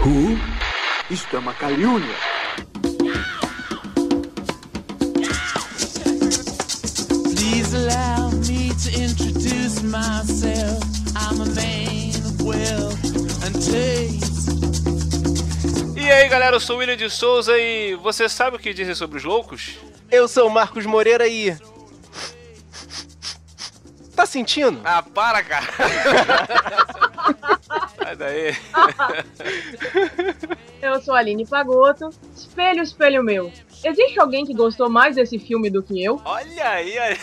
Who? Isto é uma calúnia. Please allow me to introduce myself. I'm a man of wealth and taste. E aí galera, eu sou o William de Souza e você sabe o que dizem sobre os loucos? Eu sou o Marcos Moreira e. Tá sentindo? Ah, para, cara! Sai daí. Eu sou a Aline Pagoto. Espelho, espelho meu. Existe alguém que gostou mais desse filme do que eu? Olha aí, olha.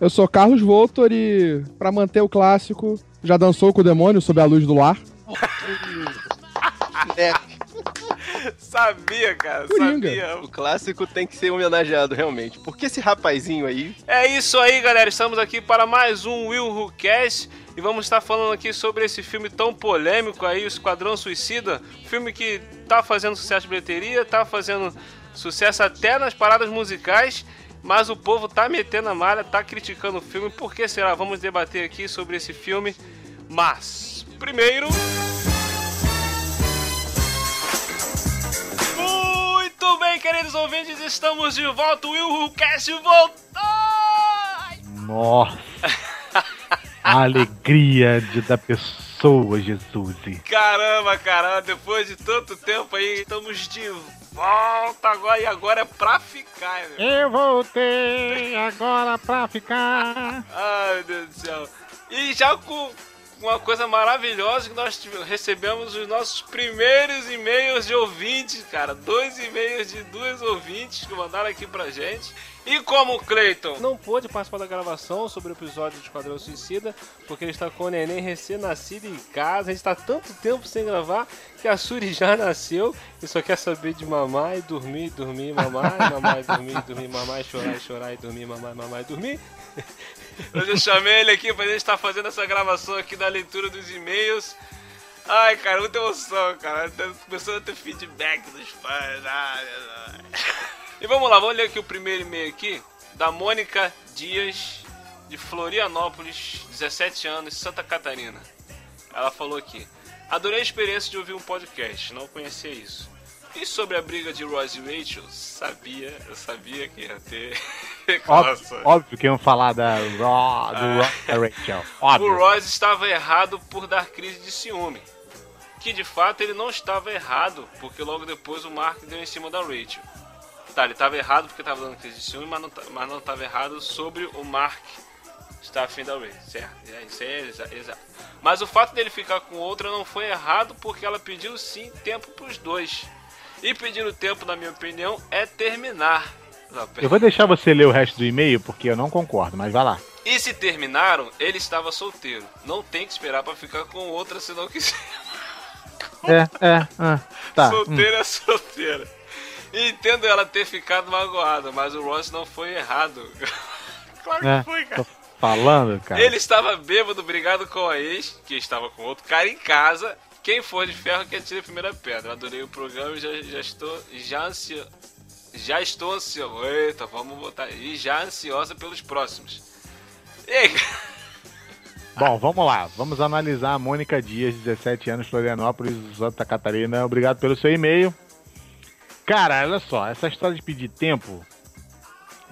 Eu sou Carlos Voltor e, pra manter o clássico, já dançou com o demônio sob a luz do lar? Sabia, cara, Coringa. sabia. o clássico tem que ser homenageado, realmente. Porque esse rapazinho aí. É isso aí, galera. Estamos aqui para mais um Will Who Cares e vamos estar falando aqui sobre esse filme tão polêmico aí, o Esquadrão Suicida. Filme que tá fazendo sucesso de bilheteria, tá fazendo sucesso até nas paradas musicais, mas o povo tá metendo a malha, tá criticando o filme. Por que será? Vamos debater aqui sobre esse filme. Mas, primeiro. Muito bem, queridos ouvintes, estamos de volta. O Will Cast voltou! Nossa! A alegria de, da pessoa, Jesus. Caramba, caramba, depois de tanto tempo aí, estamos de volta agora e agora é pra ficar, meu. Eu voltei agora pra ficar. Ai, meu Deus do céu. E já com uma coisa maravilhosa que nós recebemos os nossos primeiros e-mails de ouvintes, cara. Dois e-mails de duas ouvintes que mandaram aqui pra gente. E como o Cleiton não pôde participar da gravação sobre o episódio de Esquadrão Suicida, porque ele está com o neném recém-nascido em casa, a gente está tanto tempo sem gravar que a Suri já nasceu e só quer saber de mamar e dormir, dormir, mamar, mamar e dormir, dormir, mamar, chorar chorar e dormir, mamar, mamar e dormir. Hoje eu chamei ele aqui pra gente estar fazendo essa gravação aqui da leitura dos e-mails. Ai, cara, muita emoção, cara. Tá Começando a ter feedback dos fãs. E vamos lá, vamos ler aqui o primeiro e-mail aqui da Mônica Dias, de Florianópolis, 17 anos, Santa Catarina. Ela falou aqui: Adorei a experiência de ouvir um podcast, não conhecia isso. E sobre a briga de Ross e Rachel? Sabia, eu sabia que ia ter Óbvio, óbvio que iam falar da Raw, do Raw da Rachel. O Óbvio. Ross estava errado por dar crise de ciúme. Que de fato ele não estava errado, porque logo depois o Mark deu em cima da Rachel. Tá, ele estava errado porque estava dando crise de ciúme, mas não, mas não estava errado sobre o Mark estar afim da Rachel. Certo, é, isso é exa- exato. Mas o fato dele ficar com outra não foi errado porque ela pediu sim tempo para os dois. E pedir o tempo, na minha opinião, é terminar. Eu vou deixar você ler o resto do e-mail porque eu não concordo, mas vai lá. E se terminaram, ele estava solteiro. Não tem que esperar pra ficar com outra se não quiser. É, é, ah, tá. hum. solteiro é solteira. E Entendo ela ter ficado magoada, mas o Ross não foi errado. claro que É, foi, cara. tô falando, cara. Ele estava bêbado, brigado com a ex, que estava com outro cara em casa. Quem for de ferro que atire a primeira pedra. Adorei o programa e já, já estou já ansio... já estou ansioso. Eita, vamos botar e já ansiosa pelos próximos. Ei, Bom, vamos lá. Vamos analisar a Mônica Dias, 17 anos, Florianópolis, Santa Catarina. Obrigado pelo seu e-mail. Cara, olha só, essa história de pedir tempo,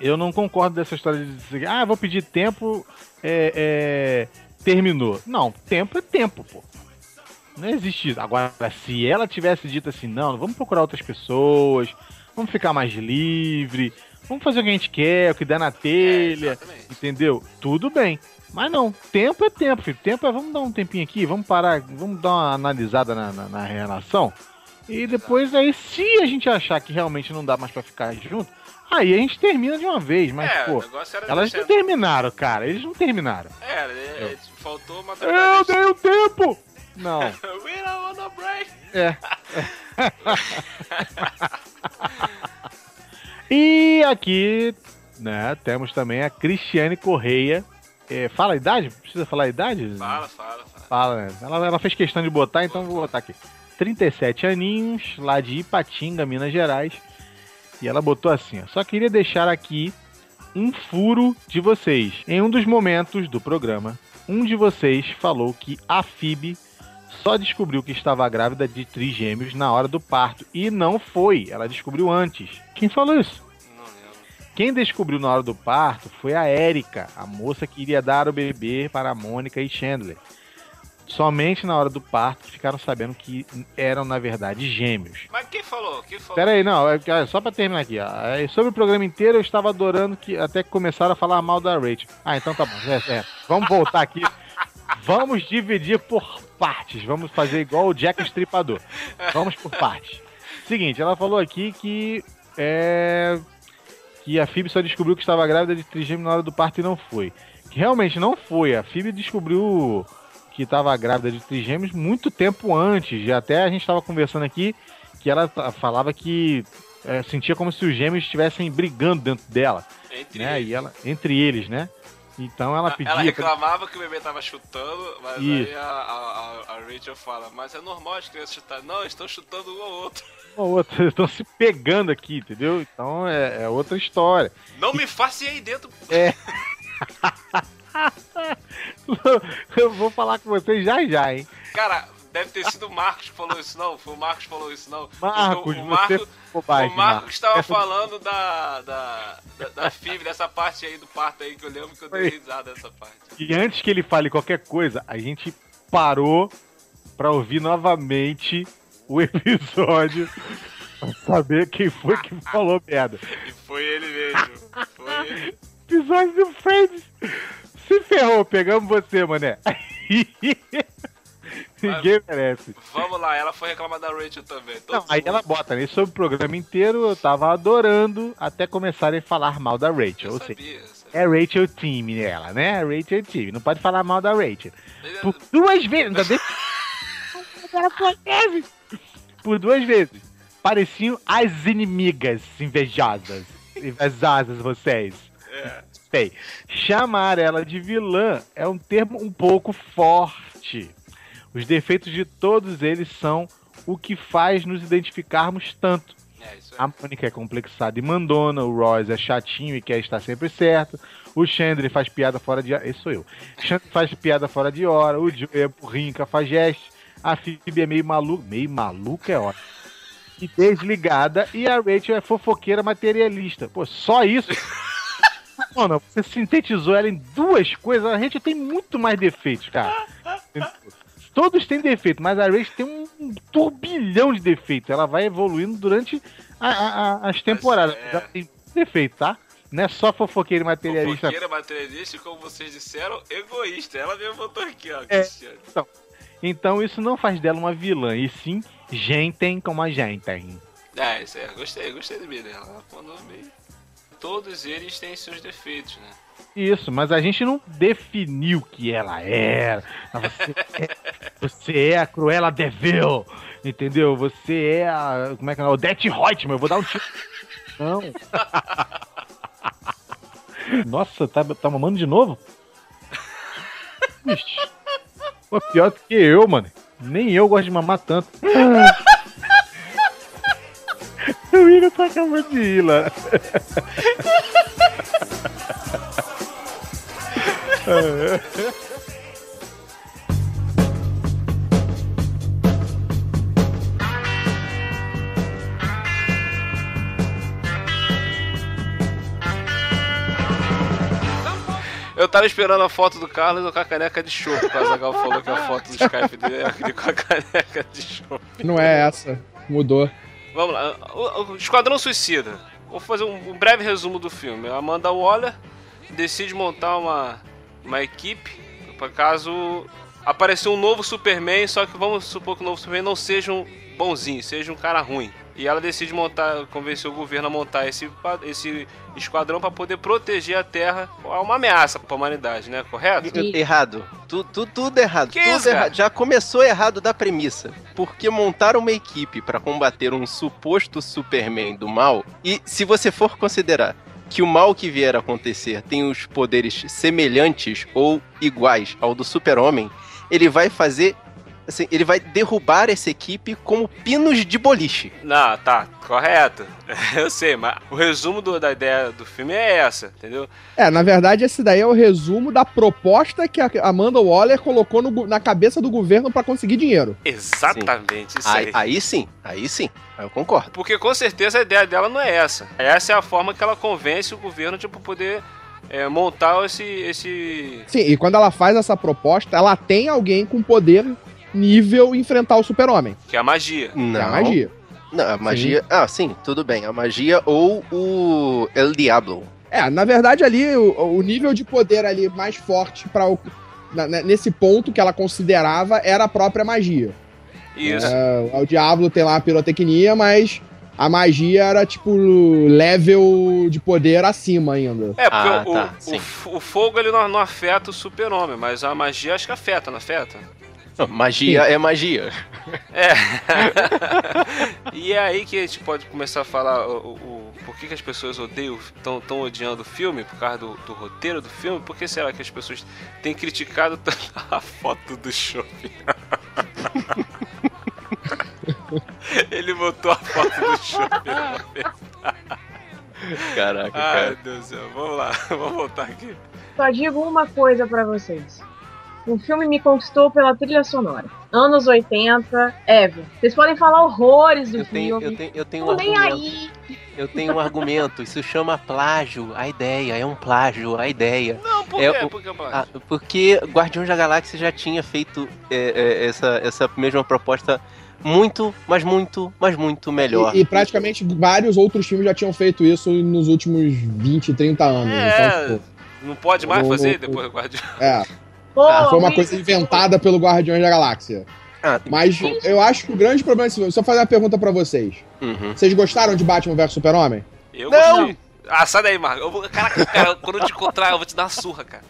eu não concordo dessa história de dizer, ah, vou pedir tempo, é, é, terminou. Não, tempo é tempo, pô. Não existe isso. Agora, se ela tivesse dito assim, não, vamos procurar outras pessoas, vamos ficar mais livre, vamos fazer o que a gente quer, o que der na telha, exatamente. entendeu? Tudo bem. Mas não, tempo é tempo, filho. Tempo é vamos dar um tempinho aqui, vamos parar, vamos dar uma analisada na, na, na relação. E depois aí, se a gente achar que realmente não dá mais pra ficar junto, aí a gente termina de uma vez. Mas, é, pô, elas não terminaram, cara. Eles não terminaram. É, é, é, faltou uma Eu dei o tempo! Não, We don't wanna break. é. e aqui, né, temos também a Cristiane Correia. É, fala a idade? Precisa falar a idade? Fala, fala, fala. Fala, né? Ela, ela fez questão de botar, então eu vou botar aqui. 37 aninhos, lá de Ipatinga, Minas Gerais. E ela botou assim: ó, só queria deixar aqui um furo de vocês. Em um dos momentos do programa, um de vocês falou que a FIB só descobriu que estava grávida de trigêmeos na hora do parto. E não foi, ela descobriu antes. Quem falou isso? Não. Quem descobriu na hora do parto foi a Érica, a moça que iria dar o bebê para a Mônica e Chandler. Somente na hora do parto ficaram sabendo que eram, na verdade, gêmeos. Mas quem falou? Quem falou? Pera aí, não, é só pra terminar aqui. Ó. É, sobre o programa inteiro, eu estava adorando que até que começaram a falar mal da Rachel. Ah, então tá bom. É, é. Vamos voltar aqui. Vamos dividir por partes. Vamos fazer igual o Jack Estripador. Vamos por partes. Seguinte, ela falou aqui que é que a Phoebe só descobriu que estava grávida de trigêmeo na hora do parto e não foi. Que realmente não foi. A Phoebe descobriu que estava grávida de trigêmeos muito tempo antes. E até a gente estava conversando aqui que ela falava que é, sentia como se os gêmeos estivessem brigando dentro dela, Entre né? eles. E ela, entre eles, né? Então ela pedia. Ela pra- reclamava que o bebê tava chutando, mas Isso. aí a, a- a- Rachel fala, mas é normal as crianças chutarem. Não, estão chutando um ao outro. uma ou outra, estão se pegando aqui, entendeu? Então é, é outra história. Não me faça ir aí dentro. Eu vou falar com vocês já já, hein? Cara, deve ter sido o Marcos que falou isso, não. Foi o Marcos que falou isso, não. Marcos, o, o Marcos, bobagem, o Marcos estava falando da, da, da, da Phoebe, dessa parte aí do parto aí, que eu lembro que eu dei risada dessa parte. E antes que ele fale qualquer coisa, a gente parou pra ouvir novamente o episódio pra saber quem foi que falou merda. E foi ele mesmo. Foi ele. Episódio do Friends. Se ferrou, pegamos você, mané. Ninguém merece. Vamos lá, ela foi reclamar da Rachel também. Não, aí mundo. ela bota, né? Sobre o programa inteiro, eu tava adorando até começarem a falar mal da Rachel. Eu Ou seja, sabia, eu sabia. é Rachel Team ela, né? Rachel Team. Não pode falar mal da Rachel. Por duas vezes. Bem... Ela teve. Por duas vezes. Pareciam as inimigas invejosas. Invejosas vocês. É. Sei. Chamar ela de vilã é um termo um pouco forte. Os defeitos de todos eles são o que faz nos identificarmos tanto. É, isso A Mônica é complexada e mandona, o Royce é chatinho e quer estar sempre certo, o Chandler faz piada fora de hora. Esse sou eu. O Chandler faz piada fora de hora, o Joey é burrinho, cafajeste, a Phoebe é meio maluca. Meio maluca é ótimo. E desligada, e a Rachel é fofoqueira materialista. Pô, só isso. Mano, você sintetizou ela em duas coisas. A Rachel tem muito mais defeitos, cara. Todos têm defeito, mas a Rachel tem um turbilhão de defeitos. Ela vai evoluindo durante a- a- a- as temporadas. é. Tem defeito, tá? Não é só fofoqueira e materialista. Fofoqueira, materialista e, como vocês disseram, egoísta. Ela mesmo botou aqui, ó. É. Cristiane. Então isso não faz dela uma vilã, e sim gente como a gente. É, isso aí. Gostei, gostei do dela. Ela mandou bem. Todos eles têm seus defeitos, né? Isso, mas a gente não definiu que ela era. Ah, Você é, você é a Cruella Devil, entendeu? Você é a. Como é que é? O Det Reutemann, eu vou dar um tiro. Não. Nossa, tá, tá mamando de novo? Ixi. Pô, pior do que eu, mano. Nem eu gosto de mamar tanto. O William tá acabando de ir lá. Eu tava esperando a foto do Carlos com a caneca de chopp. O Azagal falou que a foto do Skype dele é aquele com a caneca de chopp. Não é essa. Mudou. Vamos lá. O, o Esquadrão Suicida. Vou fazer um, um breve resumo do filme. A Amanda Waller decide montar uma, uma equipe para caso aparecer um novo Superman, só que vamos supor que o novo Superman não seja um bonzinho, seja um cara ruim. E ela decide montar, convencer o governo a montar esse, esse esquadrão para poder proteger a Terra. É uma ameaça para a humanidade, né? Correto? Sim. Errado. Tu, tu- tudo errado. Que tudo isso, errado. Já começou errado da premissa. Porque montaram uma equipe pra combater um suposto Superman do mal. E se você for considerar que o mal que vier a acontecer tem os poderes semelhantes ou iguais ao do Super-Homem, ele vai fazer assim, ele vai derrubar essa equipe como pinos de boliche. Não, tá, correto. Eu sei, mas o resumo do- da ideia do filme é essa, entendeu? É, na verdade, esse daí é o resumo da proposta que a Amanda Waller colocou no na cabeça do governo pra conseguir dinheiro. Exatamente, isso Aí, aí. aí sim, aí sim, aí eu concordo. Porque com certeza a ideia dela não é essa. Essa é a forma que ela convence o governo de poder é, montar esse, esse. Sim, e quando ela faz essa proposta, ela tem alguém com poder nível enfrentar o super-homem. que é a magia. Que é Não, a magia. Não, a magia. Ah, sim, tudo bem. A magia ou o El Diablo. É, na verdade ali, o, o nível de poder ali mais forte para nesse ponto que ela considerava era a própria magia. Isso. É, o Diablo tem lá a pirotecnia, mas a magia era tipo level de poder acima ainda. É, porque Ah, o, tá, o, sim. o fogo ele não, não afeta o super-homem, mas a magia acho que afeta, não afeta? Magia é magia. É. e é aí que a gente pode começar a falar o, o- por que, que as pessoas odeiam, estão tão odiando o filme, por causa do, do roteiro do filme. Por que será que as pessoas têm criticado tanto a foto do shopping? Ele botou a foto do shopping. Caraca, Ai, cara. meu Deus do céu. Vamos lá, vamos voltar aqui. Só digo uma coisa pra vocês. O filme me conquistou pela trilha sonora. Anos 80, Ever. Vocês podem falar horrores do Eu tenho, filme. eu tenho, eu tenho um nem argumento. aí. Eu tenho um argumento. Isso chama plágio. A ideia. É um plágio. A ideia. Não, por É quê? o- Por que, Ah, porque Guardiões da Galáxia já tinha feito é, é, essa, essa mesma proposta muito, mas muito, mas muito melhor. E, e praticamente vários outros filmes já tinham feito isso nos últimos 20, 30 anos. É, Então, não pode mais o- fazer o- depois do Guardião. tipo, é, Pô, foi uma coisa inventada pelo Guardiões da Galáxia. Ah, Mas eu acho que o grande problema desse filme. Só fazer uma pergunta pra vocês. uhum. Vocês gostaram de Batman vs Super-Homem? Eu Não! gostei. Ah, sai daí, Marco. Eu vou... Caraca, cara, quando eu te encontrar, eu vou te dar uma surra, cara.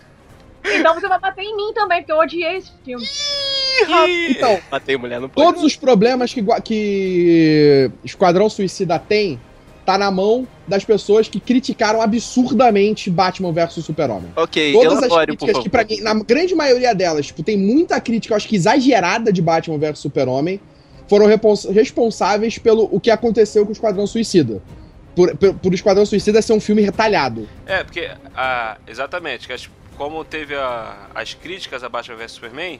Então você vai bater em mim também, porque eu odiei esse filme. Então, Matei mulher no todos os problemas que, que Esquadrão Suicida tem tá na mão das pessoas que criticaram absurdamente Batman vs Super-Homem. Ok, Todas as críticas que, pra mim, na grande maioria delas, tipo, tem muita crítica, eu acho que exagerada de Batman vs Super-Homem, foram repons- responsáveis pelo o que aconteceu com o Esquadrão Suicida. Por, por, por o Esquadrão Suicida ser um filme retalhado. É, porque, ah, exatamente, que as- como teve a- as críticas a Batman vs Superman,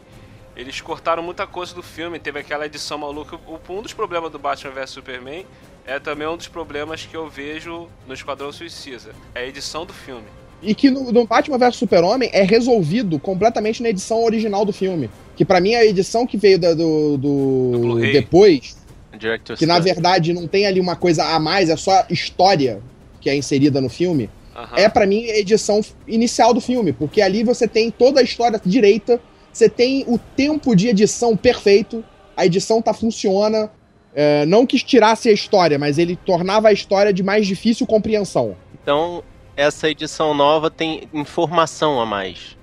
eles cortaram muita coisa do filme, teve aquela edição maluca. O- Um dos problemas do Batman vs Superman é também um dos problemas que eu vejo no Esquadrão Suicida, é a edição do filme. E que no, no Batman vs Super-Homem é resolvido completamente na edição original do filme. Que pra mim é a edição que veio da- do, do, Do depois, Director's que na verdade não tem ali uma coisa a mais, é só história que é inserida no filme. Aham. é pra mim a edição inicial do filme, porque ali você tem toda a história direita, você tem o tempo de edição perfeito, a edição tá funciona, é, não quis tirasse a história, mas ele tornava a história de mais difícil compreensão. Então, essa edição nova tem informação a mais.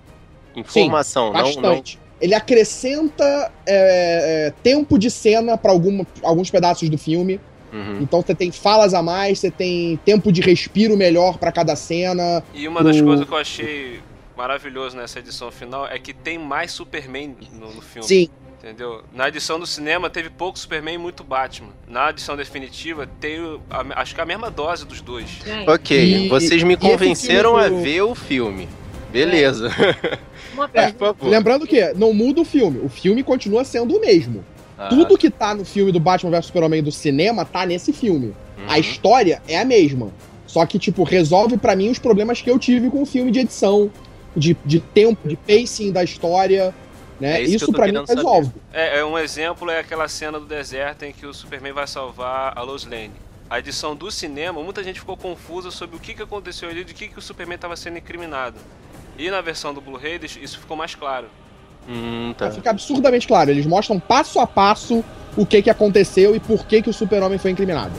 Informação, não, não. Bastante. Ele acrescenta é, é, tempo de cena pra alguma- alguns pedaços do filme. Uhum. Então você tem falas a mais, você tem tempo de respiro melhor pra cada cena. E uma das o- coisas que eu achei maravilhoso nessa edição final é que tem mais Superman no, no filme. Sim, Entendeu? Na edição do cinema teve pouco Superman e muito Batman. Na edição definitiva tem a- acho que a mesma dose dos dois. Ok, E- vocês me convenceram a ver o filme. Beleza. uma É, pergunta. Por favor. lembrando que não muda o filme, o filme continua sendo o mesmo. Ah, Tudo que tá no filme do Batman vs Superman do cinema tá nesse filme. uhum. A história é a mesma. Só que, tipo, resolve pra mim os problemas que eu tive com o filme de edição, de, de tempo, de pacing da história, né? É isso isso pra mim. É, é um exemplo é aquela cena do deserto em que o Superman vai salvar a Lois Lane. A edição do cinema, muita gente ficou confusa sobre o que, que aconteceu ali, de que, que o Superman estava sendo incriminado. E na versão do Blu-ray isso ficou mais claro. Hum, tá. Fica absurdamente claro. Eles mostram passo a passo o que que aconteceu e por que que o super-homem foi incriminado.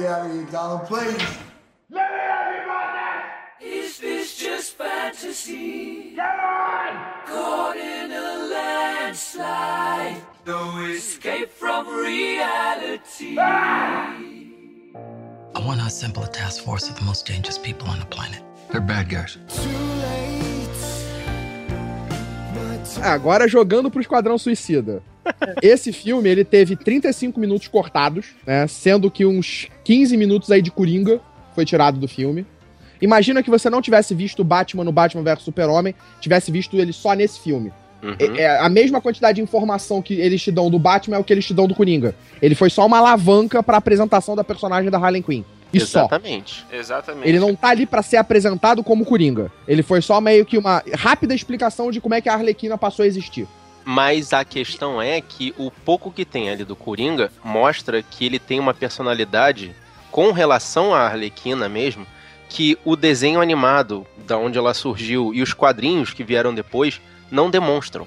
Life? Let me out of here, Donald, please. Is this just fantasy? Come on! Caught in a landslide. No escape from reality. I want to assemble a task force of the most dangerous people on the planet. They're bad guys. Ah, Agora jogando pro Esquadrão Suicida. Esse filme, ele teve 35 minutos cortados, né? Sendo que uns 15 minutos aí de Coringa foi tirado do filme. Imagina que você não tivesse visto o Batman no Batman vs Super-Homem, tivesse visto ele só nesse filme. Uhum. É, é a mesma quantidade de informação que eles te dão do Batman é o que eles te dão do Coringa. Ele foi só uma alavanca pra apresentação da personagem da Harley Quinn. E só. Exatamente. Exatamente. Ele não tá ali pra ser apresentado como Coringa. Ele foi só meio que uma rápida explicação de como é que a Arlequina passou a existir. Mas a questão é que o pouco que tem ali do Coringa mostra que ele tem uma personalidade com relação à Arlequina mesmo, que o desenho animado, da onde ela surgiu, e os quadrinhos que vieram depois, não demonstram.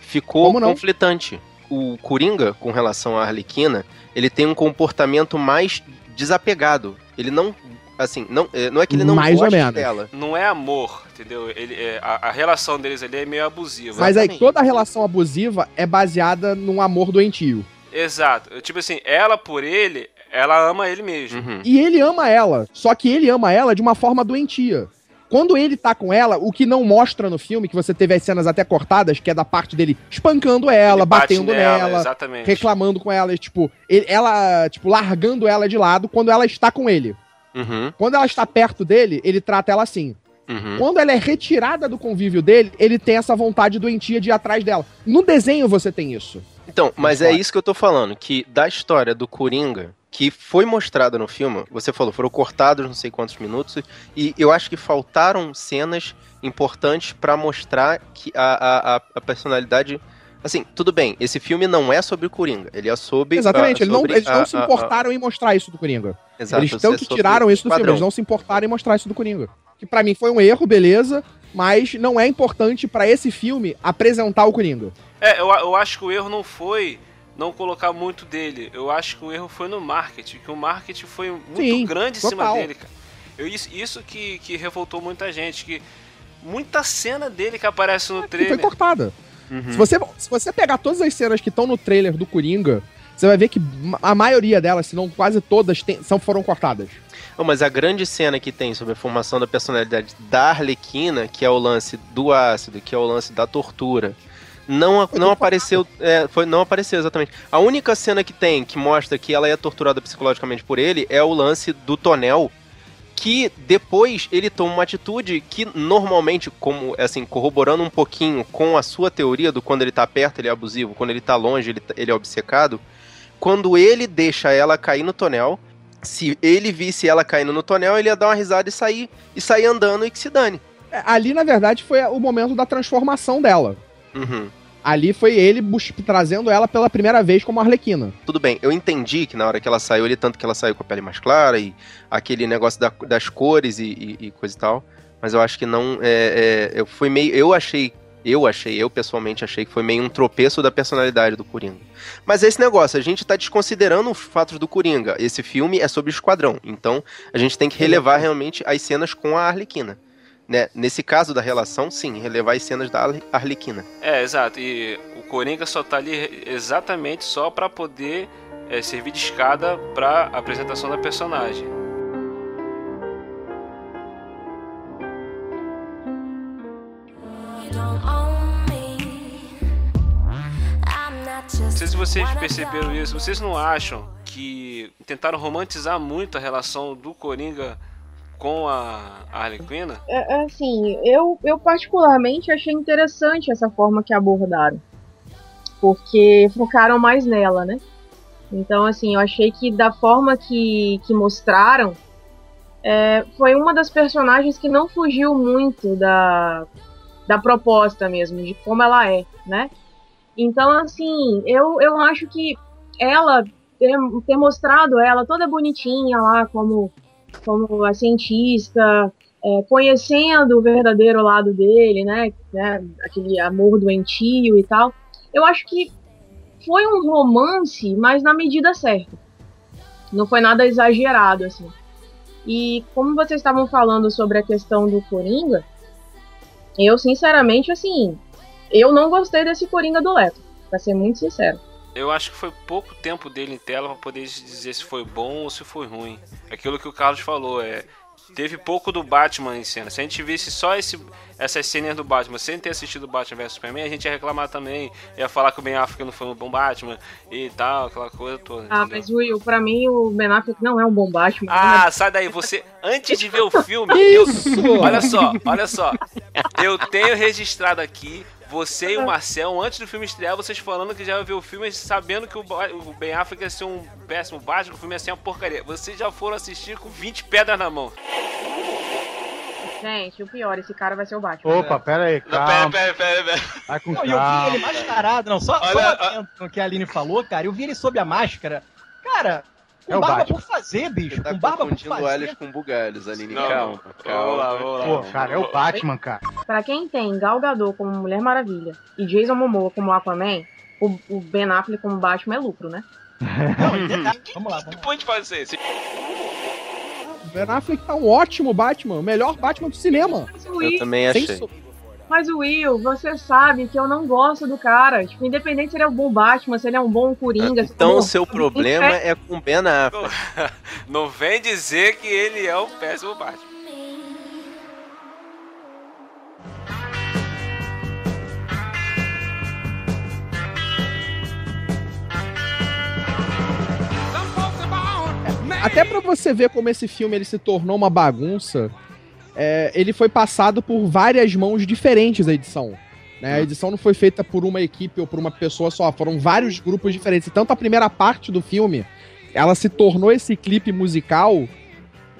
Ficou não? conflitante. O Coringa, com relação à Arlequina, ele tem um comportamento mais desapegado. Ele não. Assim, não, é, não é que ele não Mais ou goste menos. dela. Não é amor, entendeu? Ele, é, a, a relação deles ali é meio abusiva. Mas aí toda a relação abusiva é baseada num amor doentio. Exato. Tipo assim, ela por ele, ela ama ele mesmo. Uhum. E ele ama ela, só que ele ama ela de uma forma doentia. Quando ele tá com ela, o que não mostra no filme, que você teve as cenas até cortadas, que é da parte dele espancando ela, bate batendo nela, Exatamente. reclamando com ela, tipo, ele- ela, tipo, largando ela de lado quando ela está com ele. Uhum. Quando ela está perto dele, ele trata ela assim. Uhum. Quando ela é retirada do convívio dele, ele tem essa vontade doentia de ir atrás dela. No desenho você tem isso. Então, mas é isso que eu tô falando, que da história do Coringa, que foi mostrada no filme, você falou, foram cortados não sei quantos minutos, e eu acho que faltaram cenas importantes pra mostrar que a, a- a personalidade. Assim, tudo bem, esse filme não é sobre o Coringa, ele é sobre. Exatamente, ah, ele não- sobre eles não se a- a- importaram em mostrar isso do Coringa. Exato, eles tanto é que sobre tiraram isso do filme, padrão. eles não se importaram em mostrar isso do Coringa. Que pra mim foi um erro, beleza, mas não é importante pra esse filme apresentar o Coringa. É, eu, eu acho que o erro não foi não colocar muito dele. Eu acho que o erro foi no marketing, que o marketing foi muito Sim, grande em cima dele, cara. Eu, isso isso que, que revoltou muita gente, que muita cena dele que aparece no foi trailer. cortada. Uhum. Se, você, se você pegar todas as cenas que estão no trailer do Coringa, você vai ver que a maioria delas, se não quase todas, tem- são, foram cortadas. Oh, mas a grande cena que tem sobre a formação da personalidade da Arlequina, que é o lance do ácido, que é o lance da tortura, não, Foi não apareceu. é, foi, não apareceu exatamente. A única cena que tem que mostra que ela é torturada psicologicamente por ele é o lance do tonel. Que depois ele toma uma atitude que normalmente, como assim, corroborando um pouquinho com a sua teoria do quando ele tá perto ele é abusivo, quando ele tá longe ele, tá- ele é obcecado. Quando ele deixa ela cair no tonel, se ele visse ela caindo no tonel, ele ia dar uma risada e sair, e sair andando e que se dane. É, Ali, na verdade, foi o momento da transformação dela. Uhum. Ali foi ele trazendo ela pela primeira vez como Arlequina. Tudo bem, eu entendi que na hora que ela saiu, ele tanto que ela saiu com a pele mais clara e aquele negócio da- das cores e, e- e coisa e tal. Mas eu acho que não. É, é, eu fui meio. Eu achei. Eu achei, eu pessoalmente achei que foi meio um tropeço da personalidade do Coringa. Mas é esse negócio, a gente tá desconsiderando os fatos do Coringa. Esse filme é sobre o Esquadrão. Então, a gente tem que relevar realmente as cenas com a Arlequina. Né? Nesse caso da relação, sim, relevar as cenas da Arle- Arlequina. É, exato. E o Coringa só tá ali exatamente só pra poder é, servir de escada pra apresentação da personagem. Não sei se vocês perceberam isso. Vocês não acham que tentaram romantizar muito a relação do Coringa com a Arlequina? É, é assim, eu, eu particularmente achei interessante essa forma que abordaram. Porque focaram mais nela, né? Então, assim, eu achei que da forma que, que mostraram, é, foi uma das personagens que não fugiu muito da, da proposta mesmo, de como ela é, né? Então, assim, eu, eu acho que ela, ter, ter mostrado ela toda bonitinha lá como, como a cientista, é, conhecendo o verdadeiro lado dele, né, né? Aquele amor doentio e tal. Eu acho que foi um romance, mas na medida certa. Não foi nada exagerado, assim. E como vocês estavam falando sobre a questão do Coringa, eu, sinceramente, assim, eu não gostei desse Coringa do Leto, pra ser muito sincero. Eu acho que foi pouco tempo dele em tela pra poder dizer se foi bom ou se foi ruim. Aquilo que o Carlos falou, é. Teve pouco do Batman em cena. Se a gente visse só esse, essas cenas do Batman sem ter assistido Batman vs Superman, a gente ia reclamar também. Ia falar que o Ben Affleck não foi um bom Batman e tal, aquela coisa toda. Ah, entendeu? mas Will, pra mim o Ben Affleck não é um bom Batman. Ah, sai daí. Você, antes de ver o filme, eu, olha só, olha só. Eu tenho registrado aqui você e o Marcel, antes do filme estrear, vocês falando que já ia ver o filme sabendo que o Ben Affleck ia ser um péssimo que o filme ia ser uma porcaria. Vocês já foram assistir com 20 pedras na mão. Gente, o pior, esse cara vai ser o Batman. Opa, pera aí, Não, calma. pera, pera, pera, pera. Vai com Não, e eu vi calma. ele mascarado, não, só, só Olha, atento no que a Aline falou, cara. Eu vi ele sob a máscara. Cara, com É o barba Batman. por fazer, bicho. Tá com barba por confundindo fazer. Elias com bugalhos, Aline. Não, calma, calma. Vamos lá, vamos lá. Pô, cara, é o Batman, cara. Pra quem tem Gal Gadot como Mulher Maravilha e Jason Momoa como Aquaman, o, o Ben Affleck como Batman é lucro, né? Não, detalhe, vamos lá, vamos lá. Depois a gente faz isso aí. O Ben Affleck tá um ótimo Batman, o melhor Batman do cinema. Eu também Sem achei. Mas Will, você sabe que eu não gosto do cara. Tipo, independente se ele é um bom Batman, se ele é um bom Coringa. se ele é um Então bom- o seu problema é com o Ben Affleck. Não vem dizer que ele é um péssimo Batman. Até pra você ver como esse filme ele se tornou uma bagunça, é, ele foi passado por várias mãos diferentes a edição. né? A edição não foi feita por uma equipe ou por uma pessoa só, foram vários grupos diferentes. E Tanto a primeira parte do filme, ela se tornou esse clipe musical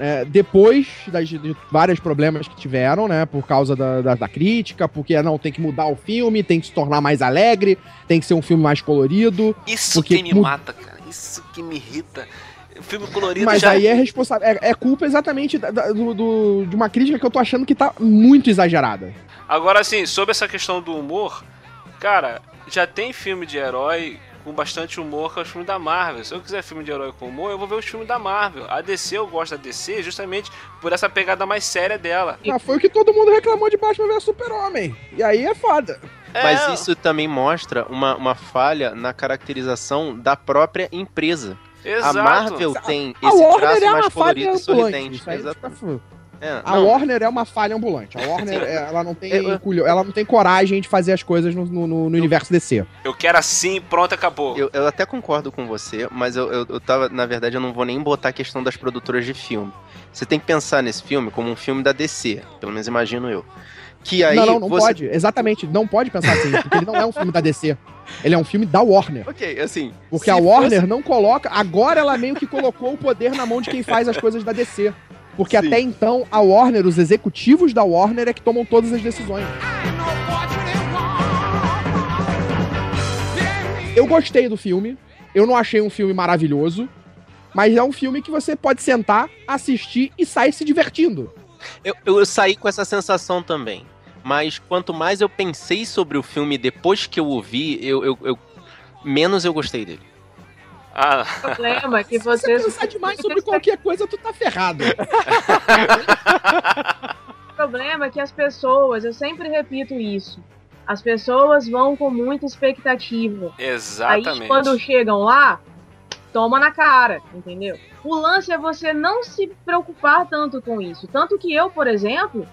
é, depois das, de vários problemas que tiveram, né? Por causa da, da, da crítica, porque não, tem que mudar o filme, tem que se tornar mais alegre, tem que ser um filme mais colorido. Isso que me mata, cara. Isso que me irrita. O filme colorido Mas já... aí é responsável. É, é culpa exatamente da- da- do, do- de uma crítica que eu tô achando que tá muito exagerada. Agora, assim, sobre essa questão do humor, cara, já tem filme de herói com bastante humor que é os filmes da Marvel. Se eu quiser filme de herói com humor, eu vou ver os filmes da Marvel. A DC, eu gosto da DC justamente por essa pegada mais séria dela. Ah, foi o que todo mundo reclamou de Batman vs Super-Homem. E aí é foda. Mas É, isso também mostra uma, uma falha na caracterização da própria empresa. Exato. A Marvel tem A esse Warner traço é mais uma falha colorido e ambulante. sorridente. Exatamente. fica- É, A não, Warner é uma falha ambulante. A Warner, é, ela não tem Eu- culho- ela não tem coragem de fazer as coisas no, no- no- no universo DC. Eu quero assim, pronto, acabou. Eu, eu até concordo com você, mas eu, eu, eu tava, na verdade, eu não vou nem botar a questão das produtoras de filme. Você tem que pensar nesse filme como um filme da DC, pelo menos imagino eu. Que aí não, não, não você... pode. Exatamente, não pode pensar assim, porque ele não é um filme da DC. Ele é um filme da Warner. Ok, assim. Porque a fosse- Warner não coloca. Agora ela meio que colocou o poder na mão de quem faz as coisas da DC. Porque Sim. até então, a Warner, os executivos da Warner é que tomam todas as decisões. Eu gostei do filme. Eu não achei um filme maravilhoso. Mas é um filme que você pode sentar, assistir e sair se divertindo. Eu, eu, eu saí com essa sensação também. Mas quanto mais eu pensei sobre o filme depois que eu o vi, eu, eu, eu- menos eu gostei dele. Ah, O problema é que Se você vocês. pensar demais sobre qualquer coisa, tu tá ferrado. O problema é que as pessoas, eu sempre repito isso. As pessoas vão com muita expectativa. Aí exatamente. quando chegam lá, toma na cara, entendeu? O lance é você não se preocupar tanto com isso. Tanto que eu, por exemplo,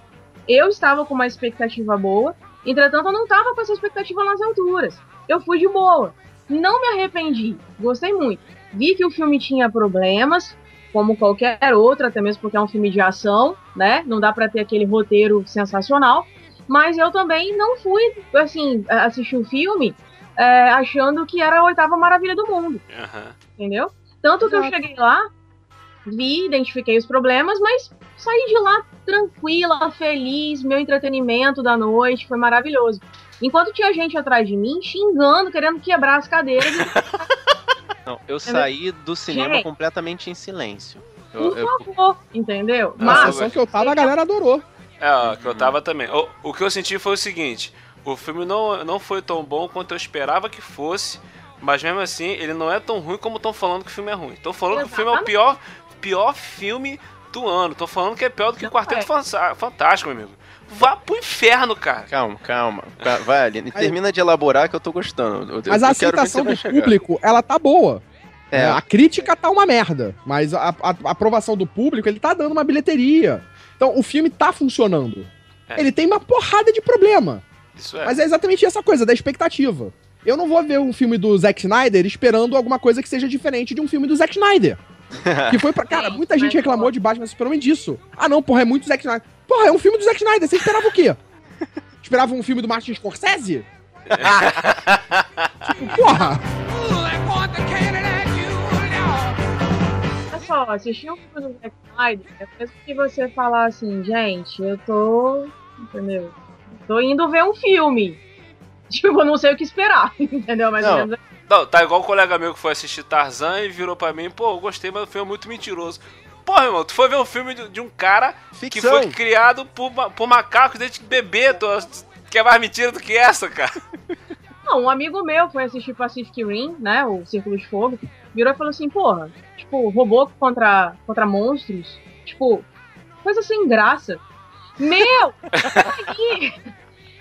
eu estava com uma expectativa boa, entretanto eu não estava com essa expectativa nas alturas. Eu fui de boa. Não me arrependi. Gostei muito. Vi que o filme tinha problemas, como qualquer outro, até mesmo porque é um filme de ação, né? Não dá pra ter aquele roteiro sensacional. Mas eu também não fui, assim, assistir o filme é, achando que era a oitava maravilha do mundo, Aham. entendeu? Tanto que eu Exato. cheguei lá, vi, identifiquei os problemas, mas saí de lá tranquila, feliz, meu entretenimento da noite foi maravilhoso. Enquanto tinha gente atrás de mim xingando, querendo quebrar as cadeiras. Não, eu saí do cinema Gente. completamente em silêncio. Eu- Por eu- favor, entendeu? Não, Mas sessão que eu tava, a galera adorou. É, ó, que eu tava também. O, o que eu senti foi o seguinte: o filme não, não foi tão bom quanto eu esperava que fosse, mas mesmo assim, ele não é tão ruim como estão falando que o filme é ruim. Estão falando que o filme é o pior, pior filme do ano. Estão falando que é pior do que o Não Quarteto é. Fantástico, meu amigo. vá pro inferno, cara. Calma, calma. Ca- Vai, Aline. Termina de elaborar que eu tô gostando. Eu- Mas eu a aceitação do chegar. público, ela tá boa. É. A crítica tá uma merda, mas a, a- a aprovação do público, ele tá dando uma bilheteria. Então, o filme tá funcionando. É. Ele tem uma porrada de problema. Isso é. Mas é exatamente essa coisa, da expectativa. Eu não vou ver um filme do Zack Snyder esperando alguma coisa que seja diferente de um filme do Zack Snyder. que foi pra. Cara, muita gente reclamou de Batman Superman disso. Ah, não, porra, é muito Zack Snyder. Porra, é um filme do Zack Snyder. Você esperava o quê? Esperava um filme do Martin Scorsese? tipo, porra! Olha só, assistir um filme do Zack Snyder é mesmo que você falar assim, gente, eu tô. Entendeu? Tô indo ver um filme. Tipo, eu não sei o que esperar, entendeu? Mais Não. ou menos. Não, tá igual o colega meu que foi assistir Tarzan e virou pra mim, pô, eu gostei, mas o filme é muito mentiroso. Porra, irmão, tu foi ver um filme de, um cara que Ficção. foi criado por, por macacos desde bebê. Tu, que é mais mentira do que essa, cara? Não, um amigo meu foi assistir Pacific Rim, né? O Círculo de Fogo, virou e falou assim, porra, tipo, robô contra, contra monstros, tipo, coisa sem graça. Meu! aí,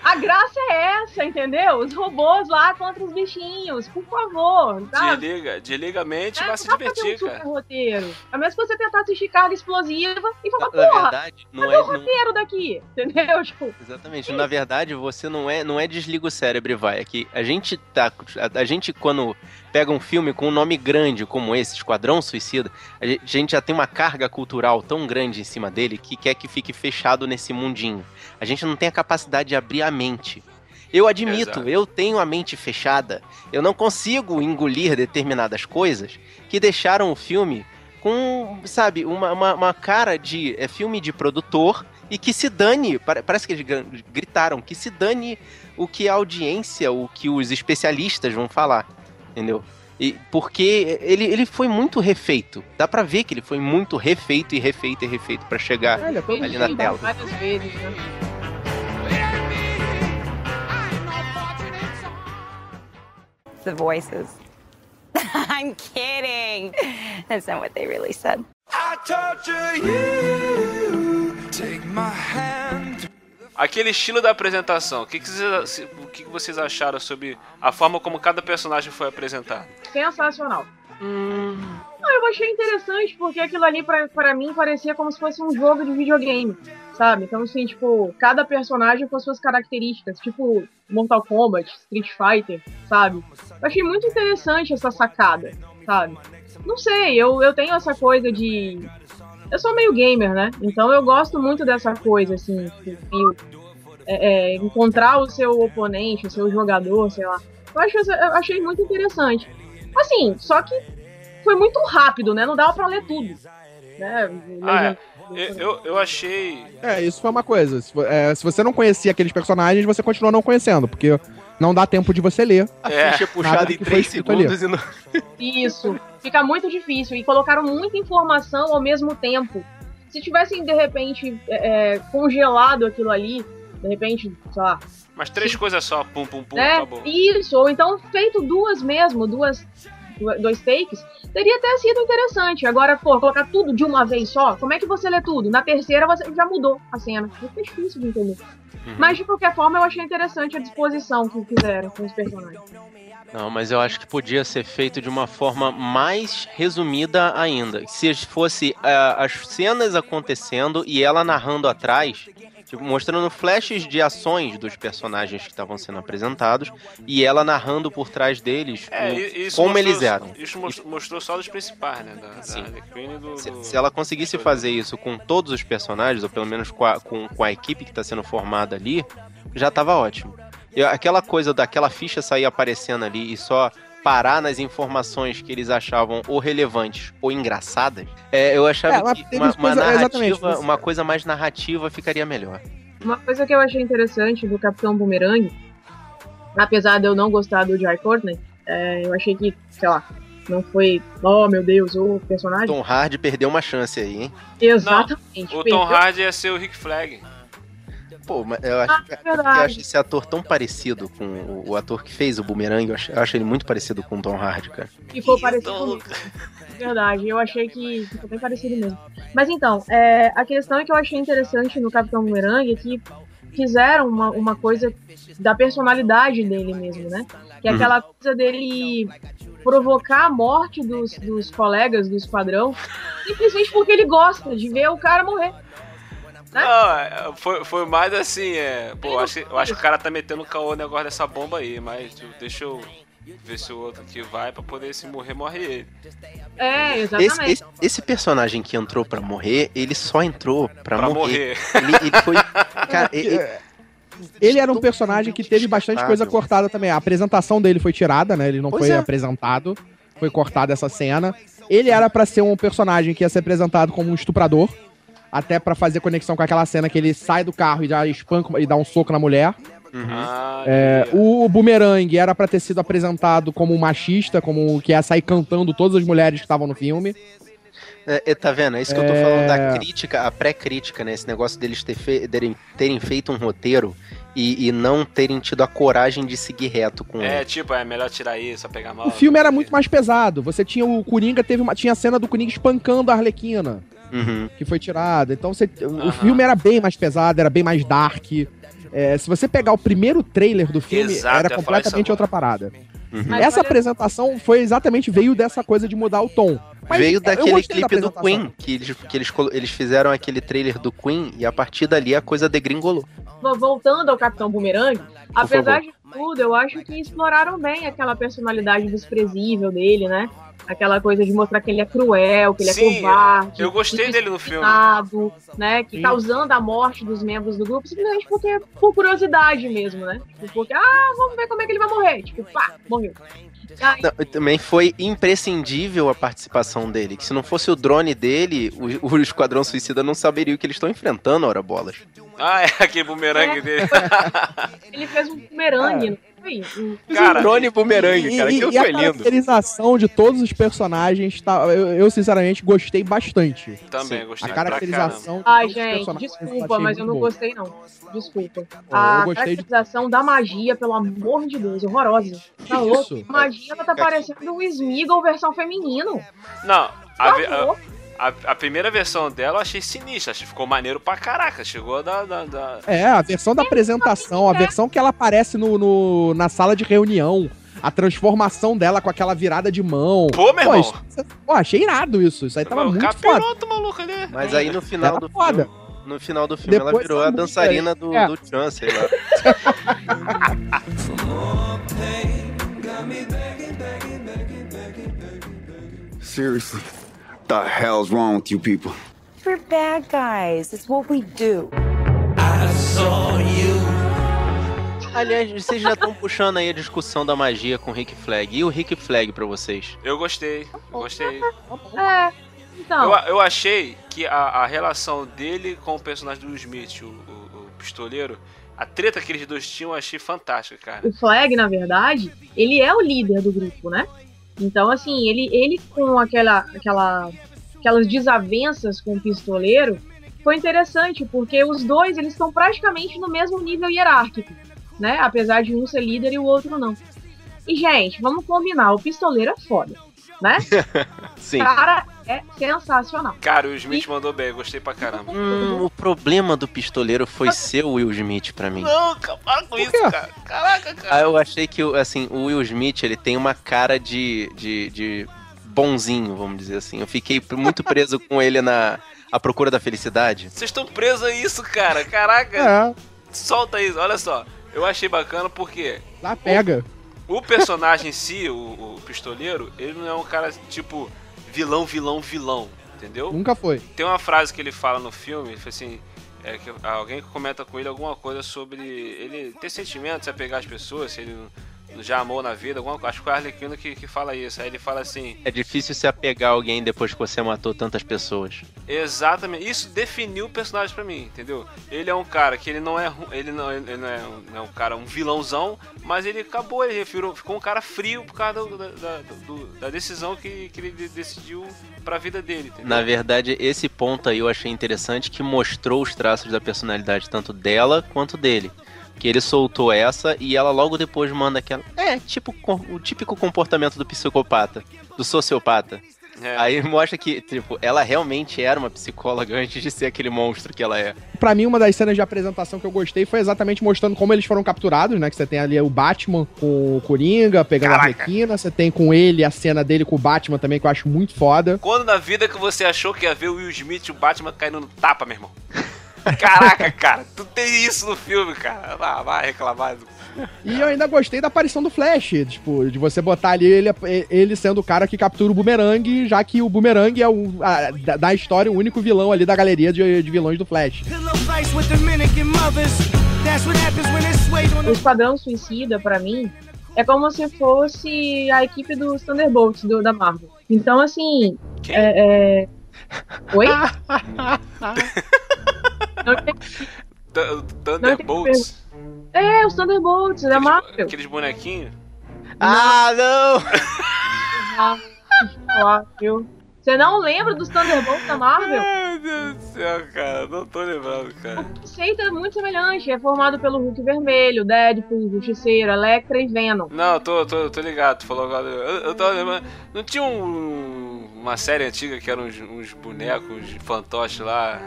a graça é essa, entendeu? Os robôs lá contra os bichinhos, por favor, sabe? Desliga, desliga a mente e É, vai se não divertir, um super cara. roteiro. A menos que você tentar assistir carga explosiva e falar, Na porra, verdade, não cadê é. o não- roteiro daqui? Entendeu? Tipo, Exatamente. Na verdade, você não é, não é desliga o cérebro e vai. É que a gente tá. A, a gente, quando pega um filme com um nome grande como esse, Esquadrão Suicida, a gente, já tem uma carga cultural tão grande em cima dele que quer que fique fechado nesse mundinho. A gente não tem a capacidade de abrir a mente. Eu admito, Exato. eu tenho a mente fechada. Eu não consigo engolir determinadas coisas que deixaram o filme com, sabe, uma, uma, uma cara de é, filme de produtor e que se dane, pare- parece que eles gr- gritaram, que se dane o que a audiência, o que os especialistas vão falar, entendeu? E porque ele, ele foi muito refeito. Dá pra ver que ele foi muito refeito e refeito e refeito pra chegar Olha, ali na tela. várias vezes, né? The voices. I'm kidding. That's not what they really said. Aquele estilo da apresentação, o que, que, vocês, o que vocês acharam sobre a forma como cada personagem foi apresentado? Sensacional. Ah, eu achei interessante porque aquilo ali pra mim parecia como se fosse um jogo de videogame, sabe? Então, assim, tipo, cada personagem com as suas características, tipo Mortal Kombat, Street Fighter, sabe? Eu achei muito interessante essa sacada, sabe? Não sei, eu, eu tenho essa coisa de. Eu sou meio gamer, né? Então eu gosto muito dessa coisa, assim, meio, é, é, encontrar o seu oponente, o seu jogador, sei lá. Eu, acho, eu achei muito interessante. Assim, só que foi muito rápido, né? Não dava pra ler tudo. Né? Ah, é. Eu, eu, eu achei. É, isso foi uma coisa. Se, é, se você não conhecia aqueles personagens, você continua não conhecendo, porque não dá tempo de você ler. a É, ficha puxada em que foi 3 escrito ali. segundos e não. Isso. Fica muito difícil. E colocaram muita informação ao mesmo tempo. Se tivessem, de repente, é, é, congelado aquilo ali, de repente, sei lá, Mas três coisas só, pum, pum, pum, né? acabou. Isso, ou então feito duas mesmo, duas, du- dois takes, teria até sido interessante. Agora, pô, colocar tudo de uma vez só, como é que você lê tudo? Na terceira você já mudou a cena. Fica difícil de entender. Uhum. Mas de qualquer forma, eu achei interessante a disposição que fizeram com os personagens. Não, mas eu acho que podia ser feito de uma forma mais resumida ainda. Se fosse ah, as cenas acontecendo e ela narrando atrás, tipo, mostrando flashes de ações dos personagens que estavam sendo apresentados e ela narrando por trás deles É, o- como mostrou- eles eram. Isso mostrou, só dos principais, né? Da, Sim. da do, Se, do- se ela conseguisse fazer isso com todos os personagens, ou pelo menos com a, com, com a equipe que está sendo formada ali, já tava ótimo. Eu- aquela coisa daquela ficha sair aparecendo ali e só parar nas informações que eles achavam ou relevantes ou engraçadas, é, eu achava É, que uma, uma narrativa, uma coisa mais narrativa ficaria melhor. Uma coisa que eu achei interessante do Capitão Boomerang, apesar de eu não gostar do Jai Courtney, é, eu achei que, sei lá, não foi, oh meu Deus, o personagem. Tom Hardy perdeu uma chance aí, hein? Exatamente. O perdeu- Tom Hardy ia ser o Rick Flag. Pô, mas eu acho, Ah, é eu acho esse ator tão parecido com o, o ator que fez o Boomerang, eu acho, eu acho ele muito parecido com o Tom Hardy, cara. Ficou parecido comigo. Verdade, eu achei que ficou bem parecido mesmo. Mas então, é, a questão é que eu achei interessante no Capitão Boomerang é que fizeram uma, uma coisa da personalidade dele mesmo, né? Que é Uhum. aquela coisa dele provocar a morte dos, dos colegas do esquadrão simplesmente porque ele gosta de ver o cara morrer. Não, é, foi, foi mais assim, é. Pô, eu acho, que- eu acho que o cara tá metendo caô no negócio dessa bomba aí, mas tipo, deixa eu ver se o outro aqui vai pra poder se morrer, morre ele. É, Esse, exatamente. esse, esse personagem que entrou pra morrer, ele só entrou pra, Pra morrer. morrer. Ele, ele foi. Cara, ele, Ele era um personagem que teve bastante coisa cortada também. A apresentação dele foi tirada, né? Ele não Pois foi é. apresentado. Foi cortada essa cena. Ele era pra ser um personagem que ia ser apresentado como um estuprador. Até pra fazer conexão com aquela cena que ele sai do carro e já espanca e dá um soco na mulher. Uhum. Ah, É, o Boomerang era pra ter sido apresentado como um machista, como que ia sair cantando todas as mulheres que estavam no filme. É, é, tá vendo? É isso que eu tô falando da É. crítica, a pré-crítica, né? Esse negócio deles ter fe- terem, terem feito um roteiro e, e não terem tido a coragem de seguir reto com É, ele. tipo, é melhor tirar isso, só pegar mal. O filme era muito mais pesado. Você tinha o Coringa, teve uma, tinha a cena do Coringa espancando a Arlequina. Uhum. que foi tirada. Então você, Aham. o filme era bem mais pesado, era bem mais dark. É, se você pegar o primeiro trailer do filme, Exato, era completamente outra parada. Uhum. Essa apresentação foi exatamente, veio dessa coisa de mudar o tom. Mas Veio daquele gostei da clipe do. Queen, que, eles, que eles, eles fizeram aquele trailer do Queen e a partir dali a coisa degringolou. Vo- Voltando ao Capitão Boomerang, apesar favor. de tudo, eu acho que exploraram bem aquela personalidade desprezível dele, né? Aquela coisa de mostrar que ele é cruel, que ele Sim, é covarde. eu gostei dele no filme. indisciplinado, né? Que Sim. causando a morte dos membros do grupo, simplesmente porque por curiosidade mesmo, né? Porque, ah, vamos ver como é que ele vai morrer. Tipo, pá, morreu. Aí, Não, também foi imprescindível a participação dele. Que se não fosse o drone dele, o, o Esquadrão Suicida não saberia o que eles estão enfrentando, ora bolas. Ah, é aquele bumerangue É. dele. ele fez um bumerangue, não Um- Cara, drone bumerangue, cara, e, aquilo e a foi lindo. caracterização de todos os personagens, tá, eu, eu, sinceramente gostei bastante. Também, Sim. gostei A caracterização Ai, gente, desculpa, mas eu não gostei, não. Desculpa. A gostei de caracterização da magia, pelo amor de Deus, horrorosa. Tá louco? A magia ela tá parecendo o Smeagol versão feminino. Não, a, Tá a, a- primeira versão dela eu achei sinistra, achei ficou maneiro pra caraca. Chegou da. da, da- É, a versão da apresentação, a versão que ela aparece no, no- na sala de reunião, a transformação dela com aquela virada de mão. Pô, meu Pô, irmão. isso- pô, achei irado isso. Isso aí tava o muito foda. capiroto maluco ali. Mas aí no final Era do foda. filme. No final do filme ela Depois virou essa a dançarina do, É. do Chan, sei lá. Seriously, the hell's wrong with you people? We're bad guys. It's what we do. Aliás, vocês já estão puxando aí a discussão da magia com o Rick Flag. E o Rick Flag pra vocês? Eu gostei, eu gostei. É, então. Eu, eu achei que a, a relação dele com o personagem do Smith, o, o- o pistoleiro, a treta que eles dois tinham, eu achei fantástica, cara. o Flag, na verdade, ele é o líder do grupo, né? Então, assim, ele, ele com aquela, aquela, aquelas desavenças com o pistoleiro foi interessante, porque os dois eles estão praticamente no mesmo nível hierárquico, né? Apesar de um ser líder e o outro não. E, gente, vamos combinar, o pistoleiro é foda, né? Sim. O cara é sensacional. Cara, o Will Smith mandou bem, gostei pra caramba. Hum, o problema do pistoleiro foi ser o Will Smith pra mim. Não, cara, para com isso, cara. Caraca, Ah, cara. eu achei que, assim, o Will Smith, ele tem uma cara de, de, de bonzinho, vamos dizer assim. Eu fiquei muito preso com ele na A Procura da Felicidade. Vocês estão presos a isso, cara. Caraca, É, solta isso. Olha só, eu achei bacana porque lá pega. o personagem em si, o, o pistoleiro, ele não é um cara tipo vilão, vilão, vilão, entendeu? Nunca foi. Tem uma frase que ele fala no filme, ele fala assim, é que alguém comenta com ele alguma coisa sobre ele ter sentimentos, se apegar às pessoas, se ele já amou na vida, alguma. Acho que o Arlequino que, que fala isso. Aí ele fala assim, É difícil se apegar a alguém depois que você matou tantas pessoas. exatamente, isso definiu o personagem pra mim, entendeu? Ele é um cara que ele não é, ele não, ele não é, um, não é um cara, um vilãozão, mas ele acabou, ele virou, ficou um cara frio por causa do- da, da- do- da decisão que, que ele de- decidiu pra vida dele, entendeu? Na verdade, esse ponto aí eu achei interessante que mostrou os traços da personalidade tanto dela quanto dele. Que ele soltou essa e ela logo depois manda aquela. É, tipo o típico comportamento do psicopata, do sociopata. É. Aí mostra que, tipo, ela realmente era uma psicóloga antes de ser aquele monstro que ela é. Pra mim, uma das cenas de apresentação que eu gostei foi exatamente mostrando como eles foram capturados, né? Que você tem ali o Batman com o Coringa pegando a Arlequina, você tem com ele a cena dele com o Batman também, que eu acho muito foda. Quando na vida que você achou que ia ver o Will Smith e o Batman caindo no tapa, meu irmão? Caraca, cara, tu tem isso no filme, cara. Ah, vai reclamar. do- E eu ainda gostei da aparição do Flash, tipo, de você botar ali ele, ele sendo o cara que captura o Boomerang, já que o Boomerang é o, a- da, da história o único vilão ali da galeria de, de vilões do Flash. O Esquadrão Suicida, pra mim, é como se fosse a equipe dos Thunderbolts do, da Marvel. Então, assim. É, é... Oi? Thunderbolts. É, os Thunderbolts da Marvel. Aqueles bonequinhos. Ah, não! Ah? Você não lembra dos Thunderbolts da Marvel? Meu Deus do céu, cara. Não tô lembrando, cara. O conceito é muito semelhante. É formado pelo Hulk Vermelho, Deadpool, Justiceiro, Electra e Venom. Não, tô, tô, tô ligado, tu falou agora. Eu, eu tava lembrando. Não tinha um- uma série antiga que eram uns, uns bonecos de fantoche lá,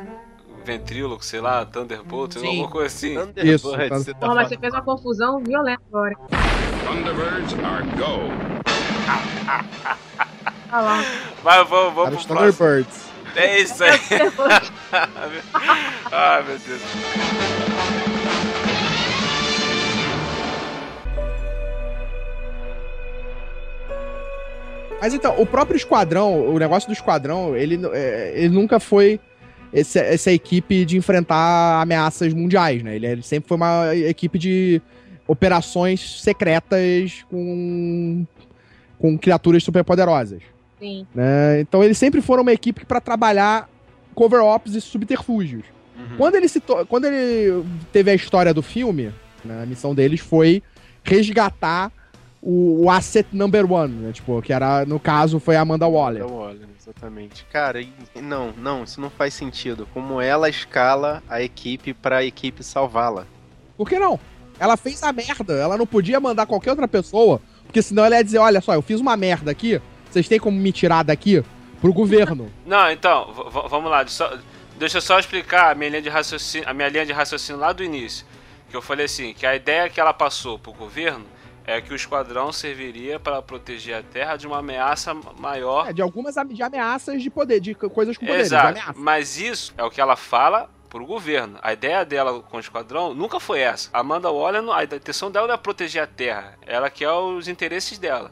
ventríloco, sei lá, Thunderbolt, Sim. alguma coisa assim. Isso, você tá Porra, mas você fez uma confusão violenta agora. Thunderbirds are go. Ah lá. Mas vamos, vamos os pro. Thunderbirds. É isso aí. Ai, meu Deus. Mas então, o próprio esquadrão, o negócio do esquadrão, ele, é, ele nunca foi esse- essa equipe de enfrentar ameaças mundiais, né? Ele, sempre foi uma equipe de operações secretas com, com criaturas superpoderosas. Sim. né? Então eles sempre foram uma equipe para trabalhar cover-ups e subterfúgios. Quando ele se quando ele teve a história do filme, né, a missão deles foi resgatar o, o asset number one, né? Tipo, que era, no caso, foi a Amanda Waller. Então, olha, exatamente. Cara, e- não, não, isso não faz sentido. Como ela escala a equipe pra equipe salvá-la. Por que não? Ela fez a merda, ela não podia mandar qualquer outra pessoa, porque senão ela ia dizer, olha só, eu fiz uma merda aqui, vocês têm como me tirar daqui pro governo. Não, então, vamos lá. Só- deixa eu só explicar a minha linha de raciocínio, a minha linha de raciocínio lá do início. Que eu falei assim, que a ideia que ela passou pro governo é que o esquadrão serviria para proteger a Terra de uma ameaça maior. É, de algumas de ameaças de poder, de co- coisas com poder, de Exato. Mas isso é o que ela fala pro governo. A ideia dela com o esquadrão nunca foi essa. Amanda Waller, a intenção dela é proteger a Terra. Ela quer os interesses dela.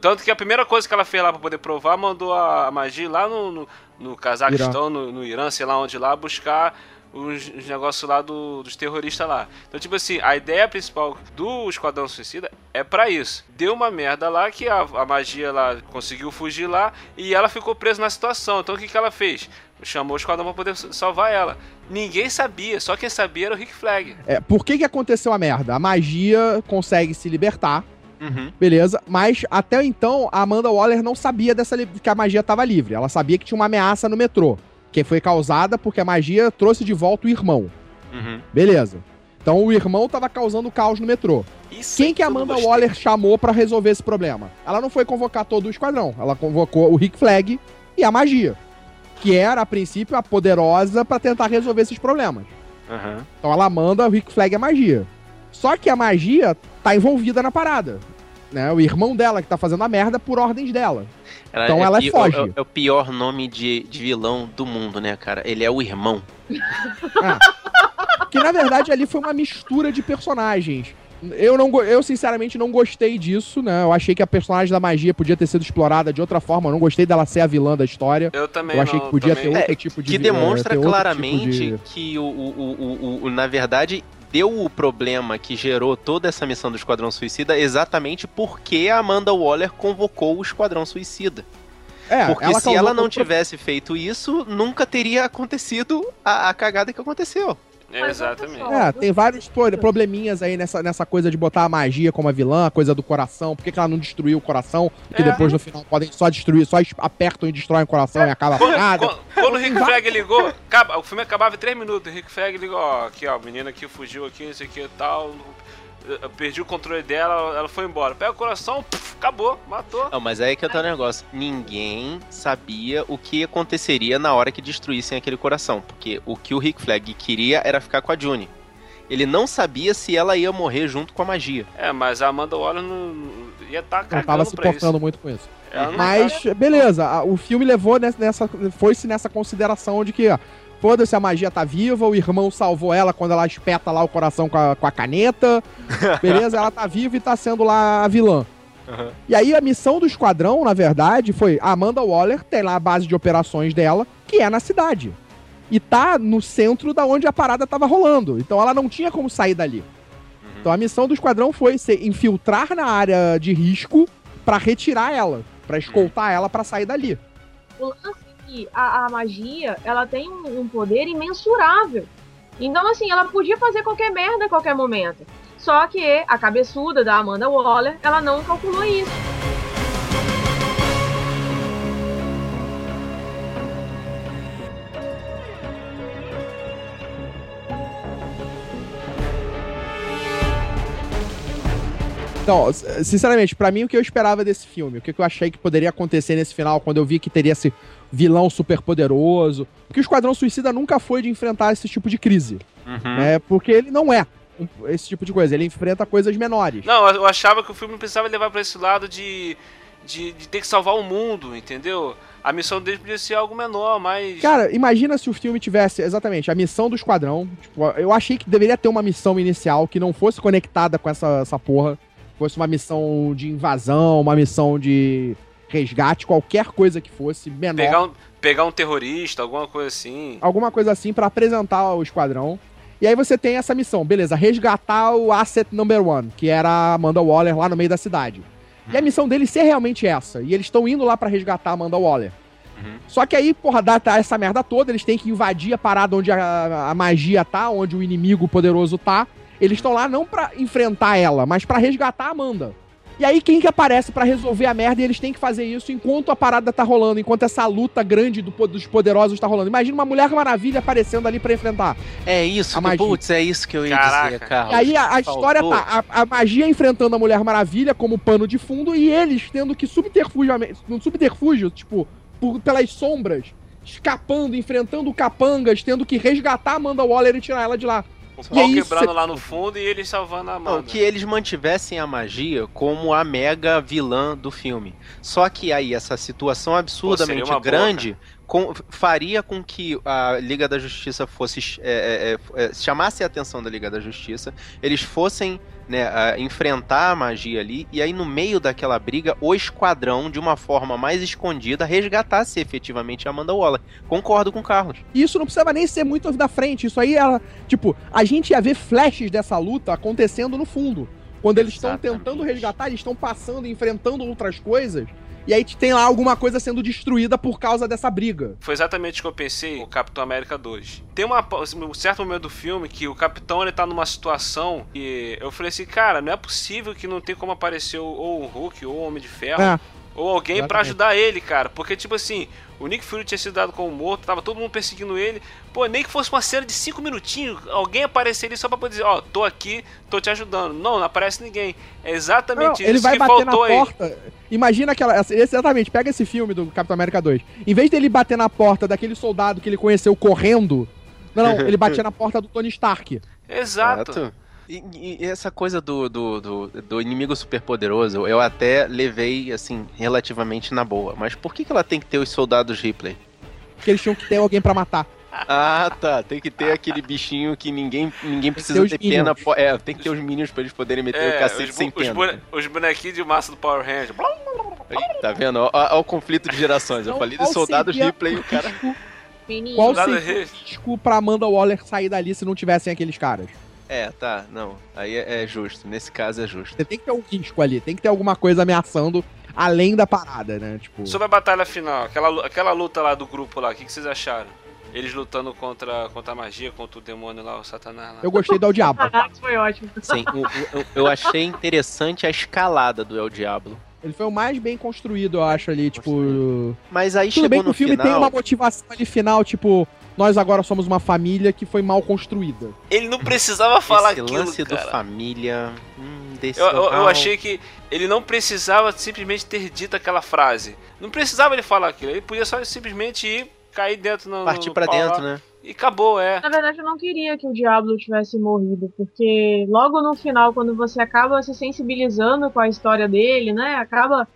Tanto que a primeira coisa que ela fez lá pra poder provar, mandou a magia lá no, no, no Cazaquistão, no, no Irã, sei lá onde lá, buscar os, os negócios lá do- dos terroristas lá. Então, tipo assim, a ideia principal do Esquadrão Suicida é pra isso. Deu uma merda lá que a, a magia lá conseguiu fugir lá e ela ficou presa na situação. Então, o que, que ela fez? Chamou o Esquadrão pra poder salvar ela. Ninguém sabia, só quem sabia era o Rick Flag. É, por que que aconteceu a merda? A magia consegue se libertar, Uhum. beleza? Mas até então a Amanda Waller não sabia dessa que a magia estava livre. Ela sabia que tinha uma ameaça no metrô, que foi causada porque a magia trouxe de volta o irmão. Uhum. Beleza. Então o irmão tava causando caos no metrô. Isso Quem que a Amanda gostei. Waller chamou pra resolver esse problema? Ela não foi convocar todo o esquadrão. Ela convocou o Rick Flag e a magia, que era a princípio a poderosa pra tentar resolver esses problemas. Uhum. Então ela manda o Rick Flag e a magia. Só que a magia tá envolvida na parada. Né? O irmão dela que tá fazendo a merda por ordens dela. Então ela pi- foge. É, é o pior nome de, de vilão do mundo, né, cara? Ele é o irmão. Que na verdade ali foi uma mistura de personagens. Eu, não, eu sinceramente não gostei disso, né? Eu achei que a personagem da magia podia ter sido explorada de outra forma. Eu não gostei dela ser a vilã da história. Eu também Eu achei não, que podia também- ter outro É, tipo de que demonstra claramente tipo de- que o, o, o, o- o- na verdade deu o problema que gerou toda essa missão do Esquadrão Suicida exatamente porque a Amanda Waller convocou o Esquadrão Suicida. É, porque ela se ela não tivesse feito isso, nunca teria acontecido a, a cagada que aconteceu. É, exatamente. É, tem vários pro- probleminhas aí nessa, nessa coisa de botar a magia como a vilã, a coisa do coração. Por que, que ela não destruiu o coração? Porque É. depois no final podem só destruir, só apertam e destroem o coração e acaba Quando, parada. quando- quando o Rick Flag ligou, acaba- o filme acabava em 3 minutos. O Rick Flag ligou, ó, aqui ó, o menino aqui fugiu aqui, isso aqui e tal. Eu perdi o controle dela, ela- foi embora. Pega o coração, puf, acabou, matou. Não, mas aí é que tá o negócio. Ninguém sabia o que aconteceria na hora que destruíssem aquele coração. Porque o que o Rick Flag queria era ficar com a June. Ele não sabia se ela ia morrer junto com a magia. É, mas a Amanda Waller não, não- ia estar Não cagando tava se importando isso. muito com isso. Ela Mas, beleza, a- o filme levou nessa, nessa- foi-se nessa consideração de que, ó, foda-se, a magia tá viva, o irmão salvou ela quando ela espeta lá o coração com a, com a caneta, beleza, ela tá viva e tá sendo lá a vilã. E aí a missão do esquadrão, na verdade, foi a Amanda Waller tem lá a base de operações dela, que é na cidade. E tá no centro da onde a parada tava rolando. Então ela não tinha como sair dali. Então a missão do esquadrão foi ser infiltrar na área de risco pra retirar ela, pra escoltar ela pra sair dali. O lance que a, a magia, ela tem um, um poder imensurável. Então, assim, ela podia fazer qualquer merda a qualquer momento. Só que a cabeçuda da Amanda Waller, ela não calculou isso. Então, sinceramente, pra mim o que eu esperava desse filme, o que eu achei que poderia acontecer nesse final, quando eu vi que teria esse vilão super poderoso, porque o Esquadrão Suicida nunca foi de enfrentar esse tipo de crise, né? Porque ele não é esse tipo de coisa, ele enfrenta coisas menores. Não, eu achava que o filme precisava levar pra esse lado de, de, de ter que salvar o mundo, entendeu? A missão dele podia ser algo menor, mas. Cara, imagina se o filme tivesse exatamente a missão do esquadrão. Tipo, eu achei que deveria ter uma missão inicial que não fosse conectada com essa, essa porra. Fosse uma missão de invasão, uma missão de resgate, qualquer coisa que fosse menor. pegar, um, pegar um terrorista, alguma coisa assim. Alguma coisa assim pra apresentar o esquadrão. E aí você tem essa missão, beleza, resgatar o asset number one, que era a Amanda Waller lá no meio da cidade. E a missão deles ser realmente essa. E eles estão indo lá pra resgatar a Amanda Waller. Só que aí, porra, dá tá essa merda toda, eles têm que invadir a parada onde a, a magia tá, onde o inimigo poderoso tá. Eles estão lá não pra enfrentar ela, mas pra resgatar a Amanda. E aí quem que aparece pra resolver a merda e eles têm que fazer isso enquanto a parada tá rolando, enquanto essa luta grande do dos poderosos tá rolando. Imagina uma Mulher Maravilha aparecendo ali pra enfrentar. É isso, A magia. putz, é isso que eu ia Caraca. dizer, Carlos. E aí a, a história tá, a, a magia enfrentando a Mulher Maravilha como pano de fundo e eles tendo que num subterfúgio, tipo, por- pelas sombras, escapando, enfrentando capangas, tendo que resgatar a Amanda Waller e tirar ela de lá. O pau aí, quebrando cê- lá no fundo e ele salvando a Não, Amanda. que eles mantivessem a magia como a mega vilã do filme. Só que aí essa situação absurdamente Pô, uma boa, grande com- faria com que a Liga da Justiça fosse é, é, é, chamasse a atenção da Liga da Justiça, eles fossem né, a enfrentar a magia ali e aí no meio daquela briga o esquadrão de uma forma mais escondida resgatasse efetivamente a Amanda Waller. Concordo com o Carlos. E isso não precisava nem ser muito da frente, isso aí era, tipo, a gente ia ver flashes dessa luta acontecendo no fundo. Quando eles estão tentando resgatar, eles estão passando, enfrentando outras coisas, e aí tem lá alguma coisa sendo destruída por causa dessa briga. Foi exatamente o que eu pensei o Capitão América 2. Tem uma, um certo momento do filme que o Capitão ele tá numa situação que eu falei assim, cara, não é possível que não tem como aparecer ou o Hulk ou o Homem de Ferro. É. Ou alguém pra Exatamente. ajudar ele, cara. Porque, tipo assim, o Nick Fury tinha sido dado como morto, tava todo mundo perseguindo ele. Pô, nem que fosse uma cena de 5 minutinhos, alguém apareceria só pra poder dizer, ó, tô aqui, tô te ajudando. Não, não aparece ninguém. É exatamente Não, ele isso vai que bater na faltou aí. porta. Imagina aquela. Exatamente, pega esse filme do Capitão América 2. Em vez dele bater na porta daquele soldado que ele conheceu correndo. Não, não, ele batia na porta do Tony Stark. Exato. E, e essa coisa do, do, do, do inimigo superpoderoso, eu até levei, assim, relativamente na boa. Mas por que, que ela tem que ter os soldados Ripley? Porque eles tinham que ter alguém pra matar. Ah, tá. Tem que ter aquele bichinho que ninguém, ninguém precisa ter ter pena. po- É, tem que ter os minions pra eles poderem meter o cacete É, sem os, pena. bone- os bonequinhos de massa do Power Ranger. Aí, Tá vendo? Ó o conflito de gerações. Eu falei de soldados Ripley e o cara. Qual seria o risco pra Amanda Waller sair dali se não tivessem aqueles caras? É, tá. Não. Aí é, é justo. Nesse caso é justo. Você tem que ter um risco ali, tem que ter alguma coisa ameaçando além da parada, né? Tipo. Sobre a batalha final, aquela, aquela luta lá do grupo lá, o que, que vocês acharam? Eles lutando contra, contra a magia, contra o demônio lá, o satanás lá. Eu gostei do El Diabo. Caraca, foi ótimo. Sim, o- o- eu, eu achei interessante a escalada do El Diablo. Ele foi o mais bem construído, eu acho, ali, tipo. Mas aí Tudo bem que o filme final. tem uma motivação ali final, tipo, nós agora somos uma família que foi mal construída. Ele não precisava falar Esse aquilo, lance do cara. família. Hum, desse Eu, eu, eu achei que ele não precisava simplesmente ter dito aquela frase. Não precisava ele falar aquilo. Ele podia só simplesmente ir, cair dentro no. Partir no pra pau dentro, lá, né? E acabou, é. Na verdade, eu não queria que o Diablo tivesse morrido, porque logo no final, quando você acaba se sensibilizando com a história dele, né? Acaba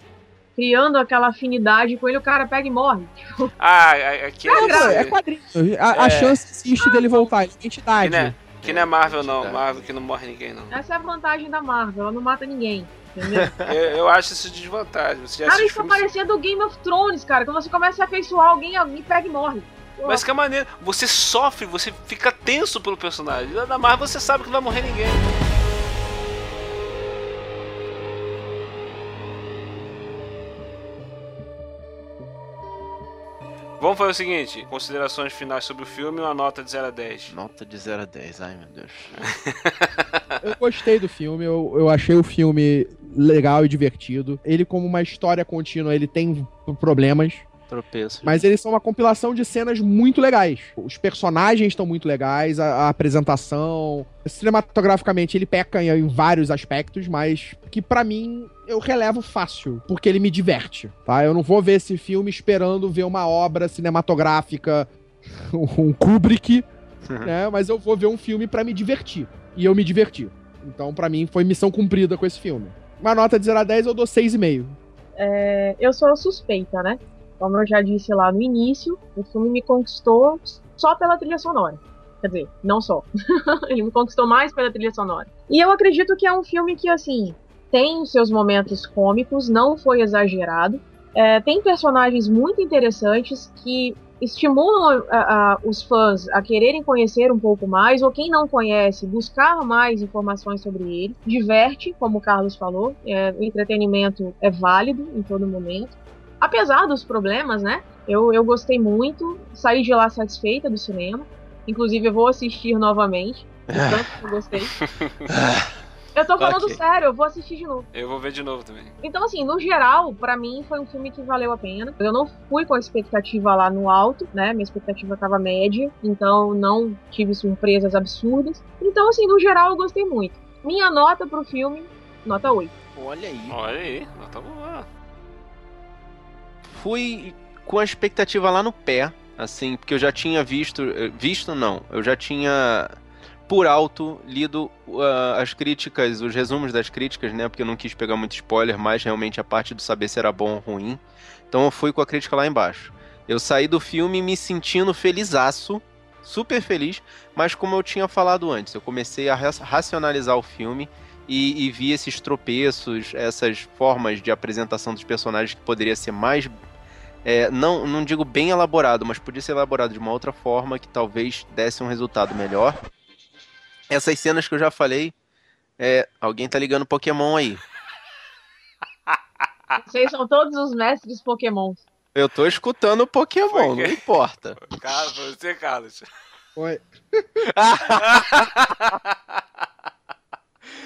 criando aquela afinidade com ele, o cara pega e morre. Ah, a- aqui Não, é. pô, é quadrinho. A, a É. chance existe dele voltar, ele tem Que entidade. não, é, que não é Marvel, não. Marvel que não morre ninguém, não. essa é a vantagem da Marvel, ela não mata ninguém. Entendeu? Eu, eu acho isso desvantagem. Você cara, isso filmes- parecia do Game of Thrones, cara. Quando você começa a afeiçoar alguém, alguém pega e morre. Mas que é maneiro. Você sofre, você fica tenso pelo personagem. Da Marvel você sabe que não vai morrer ninguém. Vamos fazer o seguinte: considerações finais sobre o filme e uma nota de 0 a 10. Nota de 0 a 10, ai meu Deus. Eu gostei do filme, eu, eu achei o filme legal e divertido. Ele, como uma história contínua, ele tem problemas. Tropeço. Mas eles são uma compilação de cenas muito legais. Os personagens estão muito legais, a, a apresentação. Cinematograficamente, ele peca em, em vários aspectos, mas que pra mim eu relevo fácil, porque ele me diverte, tá? Eu não vou ver esse filme esperando ver uma obra cinematográfica, um Kubrick, né? Mas eu vou ver um filme pra me divertir. E eu me diverti. Então, pra mim, foi missão cumprida com esse filme. Uma nota de 0 a 10 eu dou 6,5. é, eu sou suspeita, né? Como eu já disse lá no início, o filme me conquistou só pela trilha sonora. Quer dizer, não só. Ele me conquistou mais pela trilha sonora. E eu acredito que é um filme que, assim, tem os seus momentos cômicos, não foi exagerado. É, tem personagens muito interessantes que estimulam a- a- os fãs a quererem conhecer um pouco mais, ou quem não conhece, buscar mais informações sobre ele. Diverte, como o Carlos falou, é, o entretenimento é válido em todo momento. Apesar dos problemas, né? Eu, eu gostei muito, saí de lá satisfeita do cinema. Inclusive, eu vou assistir novamente. de tanto que eu gostei. Eu tô falando Ok. sério, eu vou assistir de novo. Eu vou ver de novo também. Então, assim, no geral, pra mim foi um filme que valeu a pena. Eu não fui com a expectativa lá no alto, né? Minha expectativa tava média, então não tive surpresas absurdas. Então, assim, no geral, eu gostei muito. Minha nota pro filme, nota 8. Olha aí. Olha aí, nota boa. Fui com a expectativa lá no pé, assim, porque eu já tinha visto. eh, Visto não, eu já tinha por alto lido ah, as críticas, os resumos das críticas, né? Porque eu não quis pegar muito spoiler, mas realmente a parte do saber se era bom ou ruim. Então eu fui com a crítica lá embaixo. Eu saí do filme me sentindo felizaço, super feliz, mas como eu tinha falado antes, eu comecei a ra- racionalizar o filme e, e vi esses tropeços, essas formas de apresentação dos personagens que poderia ser mais. É, não, não digo bem elaborado, mas podia ser elaborado de uma outra forma que talvez desse um resultado melhor. Essas cenas que eu já falei. É, alguém tá ligando Pokémon aí. Vocês são todos os mestres Pokémon. Eu tô escutando Pokémon, não importa. Cara, pra você, Carlos. Oi.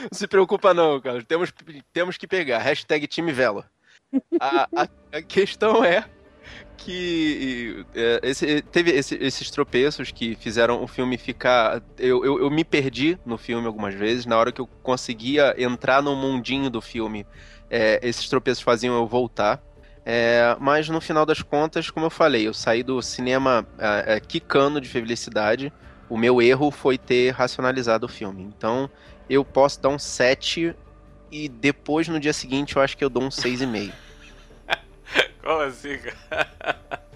Não se preocupa não, cara. Temos, temos que pegar. Hashtag time Vela. A, a- a questão é que é, esse- teve esse- esses tropeços que fizeram o filme ficar. Eu, eu, eu me perdi no filme algumas vezes. Na hora que eu conseguia entrar no mundinho do filme, é, esses tropeços faziam eu voltar. É, mas no final das contas, como eu falei, eu saí do cinema é, é, quicando de felicidade. O meu erro foi ter racionalizado o filme. Então, eu posso dar um 7 e depois no dia seguinte eu acho que eu dou um 6,5. Como assim, cara?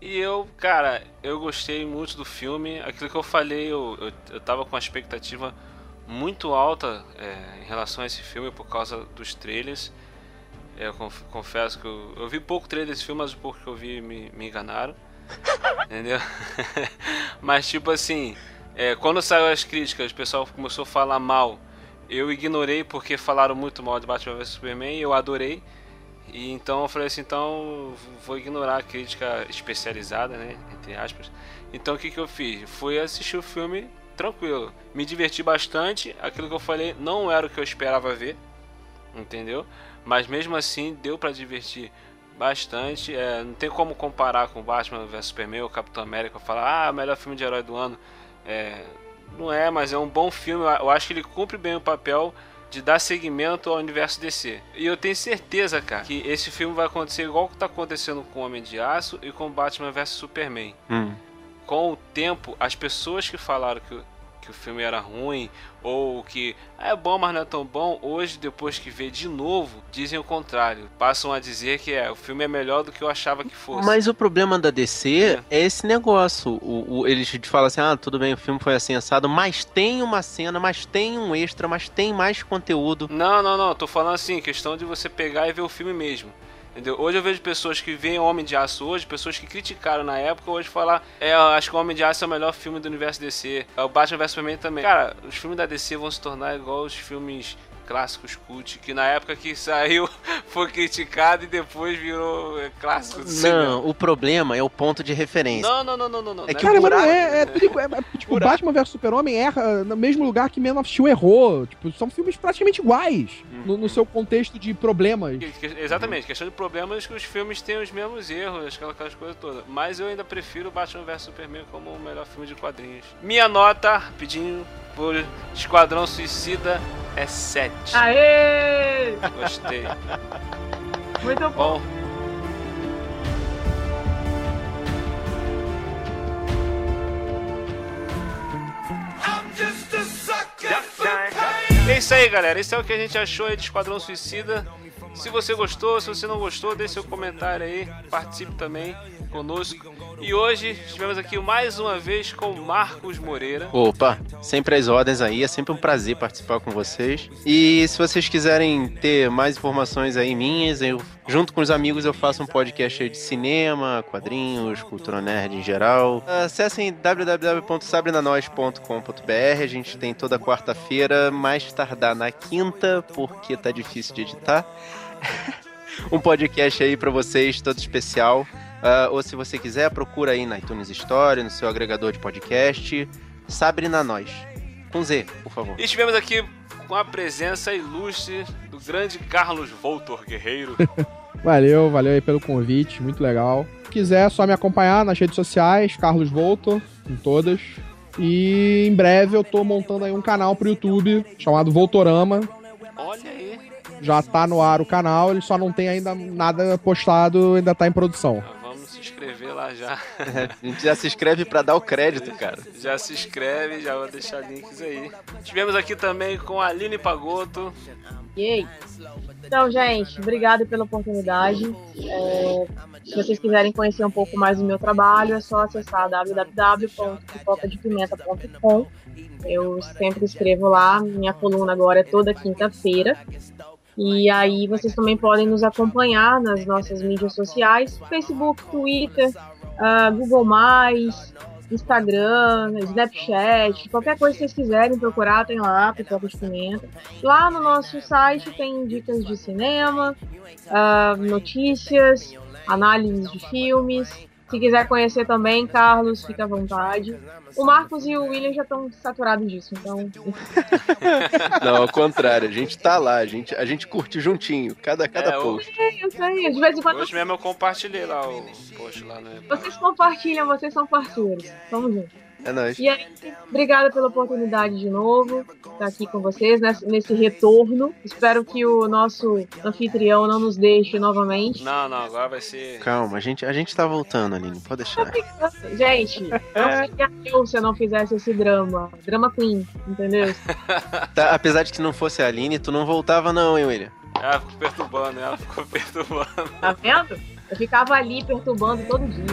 E eu, cara, eu gostei muito do filme. Aquilo que eu falei, eu, eu, eu tava com uma expectativa muito alta é, em relação a esse filme por causa dos trailers. Eu conf- confesso que eu, eu vi pouco trailer desse filme, mas o pouco que eu vi me, me enganaram. Entendeu? mas, tipo assim, é, quando saiu as críticas, o pessoal começou a falar mal. Eu ignorei porque falaram muito mal de Batman vs Superman e eu adorei. E então eu falei assim, então vou ignorar a crítica especializada, né, entre aspas. Então o que que eu fiz? Fui assistir o filme tranquilo, me diverti bastante. Aquilo que eu falei não era o que eu esperava ver, entendeu? Mas mesmo assim deu pra divertir bastante. É, não tem como comparar com Batman vs Superman ou Capitão América falar, ah, melhor filme de herói do ano. É, não é, mas é um bom filme. Eu acho que ele cumpre bem o papel de dar seguimento ao universo DC. E eu tenho certeza, cara, que esse filme vai acontecer igual que tá acontecendo com o Homem de Aço e com Batman vs Superman. Hum. Com o tempo, as pessoas que falaram que que o filme era ruim ou que é bom, mas não é tão bom, hoje, depois que vê de novo, dizem o contrário. Passam a dizer que é, o filme é melhor do que eu achava que fosse. Mas o problema da DC é, é esse negócio. O, o, eles te falam assim: ah, tudo bem, o filme foi assim assado, mas tem uma cena, mas tem um extra, mas tem mais conteúdo. Não, não, não. Tô falando assim, questão de você pegar e ver o filme mesmo. Entendeu? Hoje eu vejo pessoas que veem Homem de Aço hoje, pessoas que criticaram na época, hoje falar, é, acho que Homem de Aço é o melhor filme do universo DC. É o Batman vs Superman também. Cara, os filmes da DC vão se tornar igual os filmes clássicos cult, que na época que saiu foi criticado e depois virou é, clássico. Não, cinema. o problema é o ponto de referência. Não, não, não, não, não. não. É que cara, mas não é, é, tipo, é, é tipo Batman vs Super-Homem erra no mesmo lugar que Man of Steel errou. Tipo, são filmes praticamente iguais uhum. no, no, seu contexto de problemas. Que, que, exatamente, questão de problemas que os filmes têm os mesmos erros, aquelas, aquelas coisas todas. Mas eu ainda prefiro Batman vs Superman como o melhor filme de quadrinhos. Minha nota, rapidinho, por Esquadrão Suicida é 7. Aê! Gostei. Muito bom. bom. É isso aí, galera. Esse é o que a gente achou aí de Esquadrão Suicida. Se você gostou, se você não gostou, deixe seu comentário aí. Participe também conosco. E hoje estivemos aqui mais uma vez com Marcos Moreira. Opa, sempre as ordens aí, é sempre um prazer participar com vocês. E se vocês quiserem ter mais informações aí minhas, eu junto com os amigos eu faço um podcast aí de cinema, quadrinhos, cultura nerd em geral. Acessem www.sabrinanois.com.br. A gente tem toda quarta-feira, mais tardar na quinta, porque tá difícil de editar. um podcast aí para vocês, todo especial. Uh, ou se você quiser, procura aí na iTunes Store, no seu agregador de podcast. Sabrina Nós. Com Z, por favor. E estivemos aqui com a presença ilustre do grande Carlos Voltor Guerreiro. valeu, valeu aí pelo convite, muito legal. Se quiser, é só me acompanhar nas redes sociais, Carlos Voltor, em todas. E em breve eu tô montando aí um canal pro YouTube chamado Voltorama. Olha aí. Já tá no ar o canal, ele só não tem ainda nada postado, ainda tá em produção inscrever lá já. a gente já se inscreve para dar o crédito, cara. Já se inscreve, já vou deixar links aí. Tivemos aqui também com a Aline Pagoto. E aí? Então, gente, obrigado pela oportunidade. É, se vocês quiserem conhecer um pouco mais do meu trabalho, é só acessar www.pipocadepimenta.com. Eu sempre escrevo lá, minha coluna agora é toda quinta-feira. E aí vocês também podem nos acompanhar nas nossas mídias sociais, Facebook, Twitter, uh, Google+, Instagram, Snapchat, qualquer coisa que vocês quiserem procurar, tem lá, Pipoca de Pimenta. Lá no nosso site tem dicas de cinema, uh, notícias, análises de filmes, se quiser conhecer também, Carlos, fica à vontade. O Marcos e o William já estão saturados disso, então. Não, ao contrário, a gente tá lá, a gente, a gente curte juntinho, cada, cada é, post. Eu, eu sei, de vez em quando. Hoje mesmo eu compartilhei lá o post lá, né? Vocês compartilham, vocês são parceiros. Tamo junto. É nóis. E aí, obrigada pela oportunidade de novo estar aqui com vocês nesse, nesse, retorno. Espero que o nosso anfitrião não nos deixe novamente. Não, não, agora vai ser. Calma, a gente, a gente tá voltando, Aline, pode deixar. Gente, não seria eu se eu não fizesse esse drama. Drama Queen, entendeu? tá, apesar de que não fosse a Aline, tu não voltava, não, hein, William? Ela ficou perturbando, ela ficou perturbando. Tá vendo? Eu ficava ali perturbando todo dia.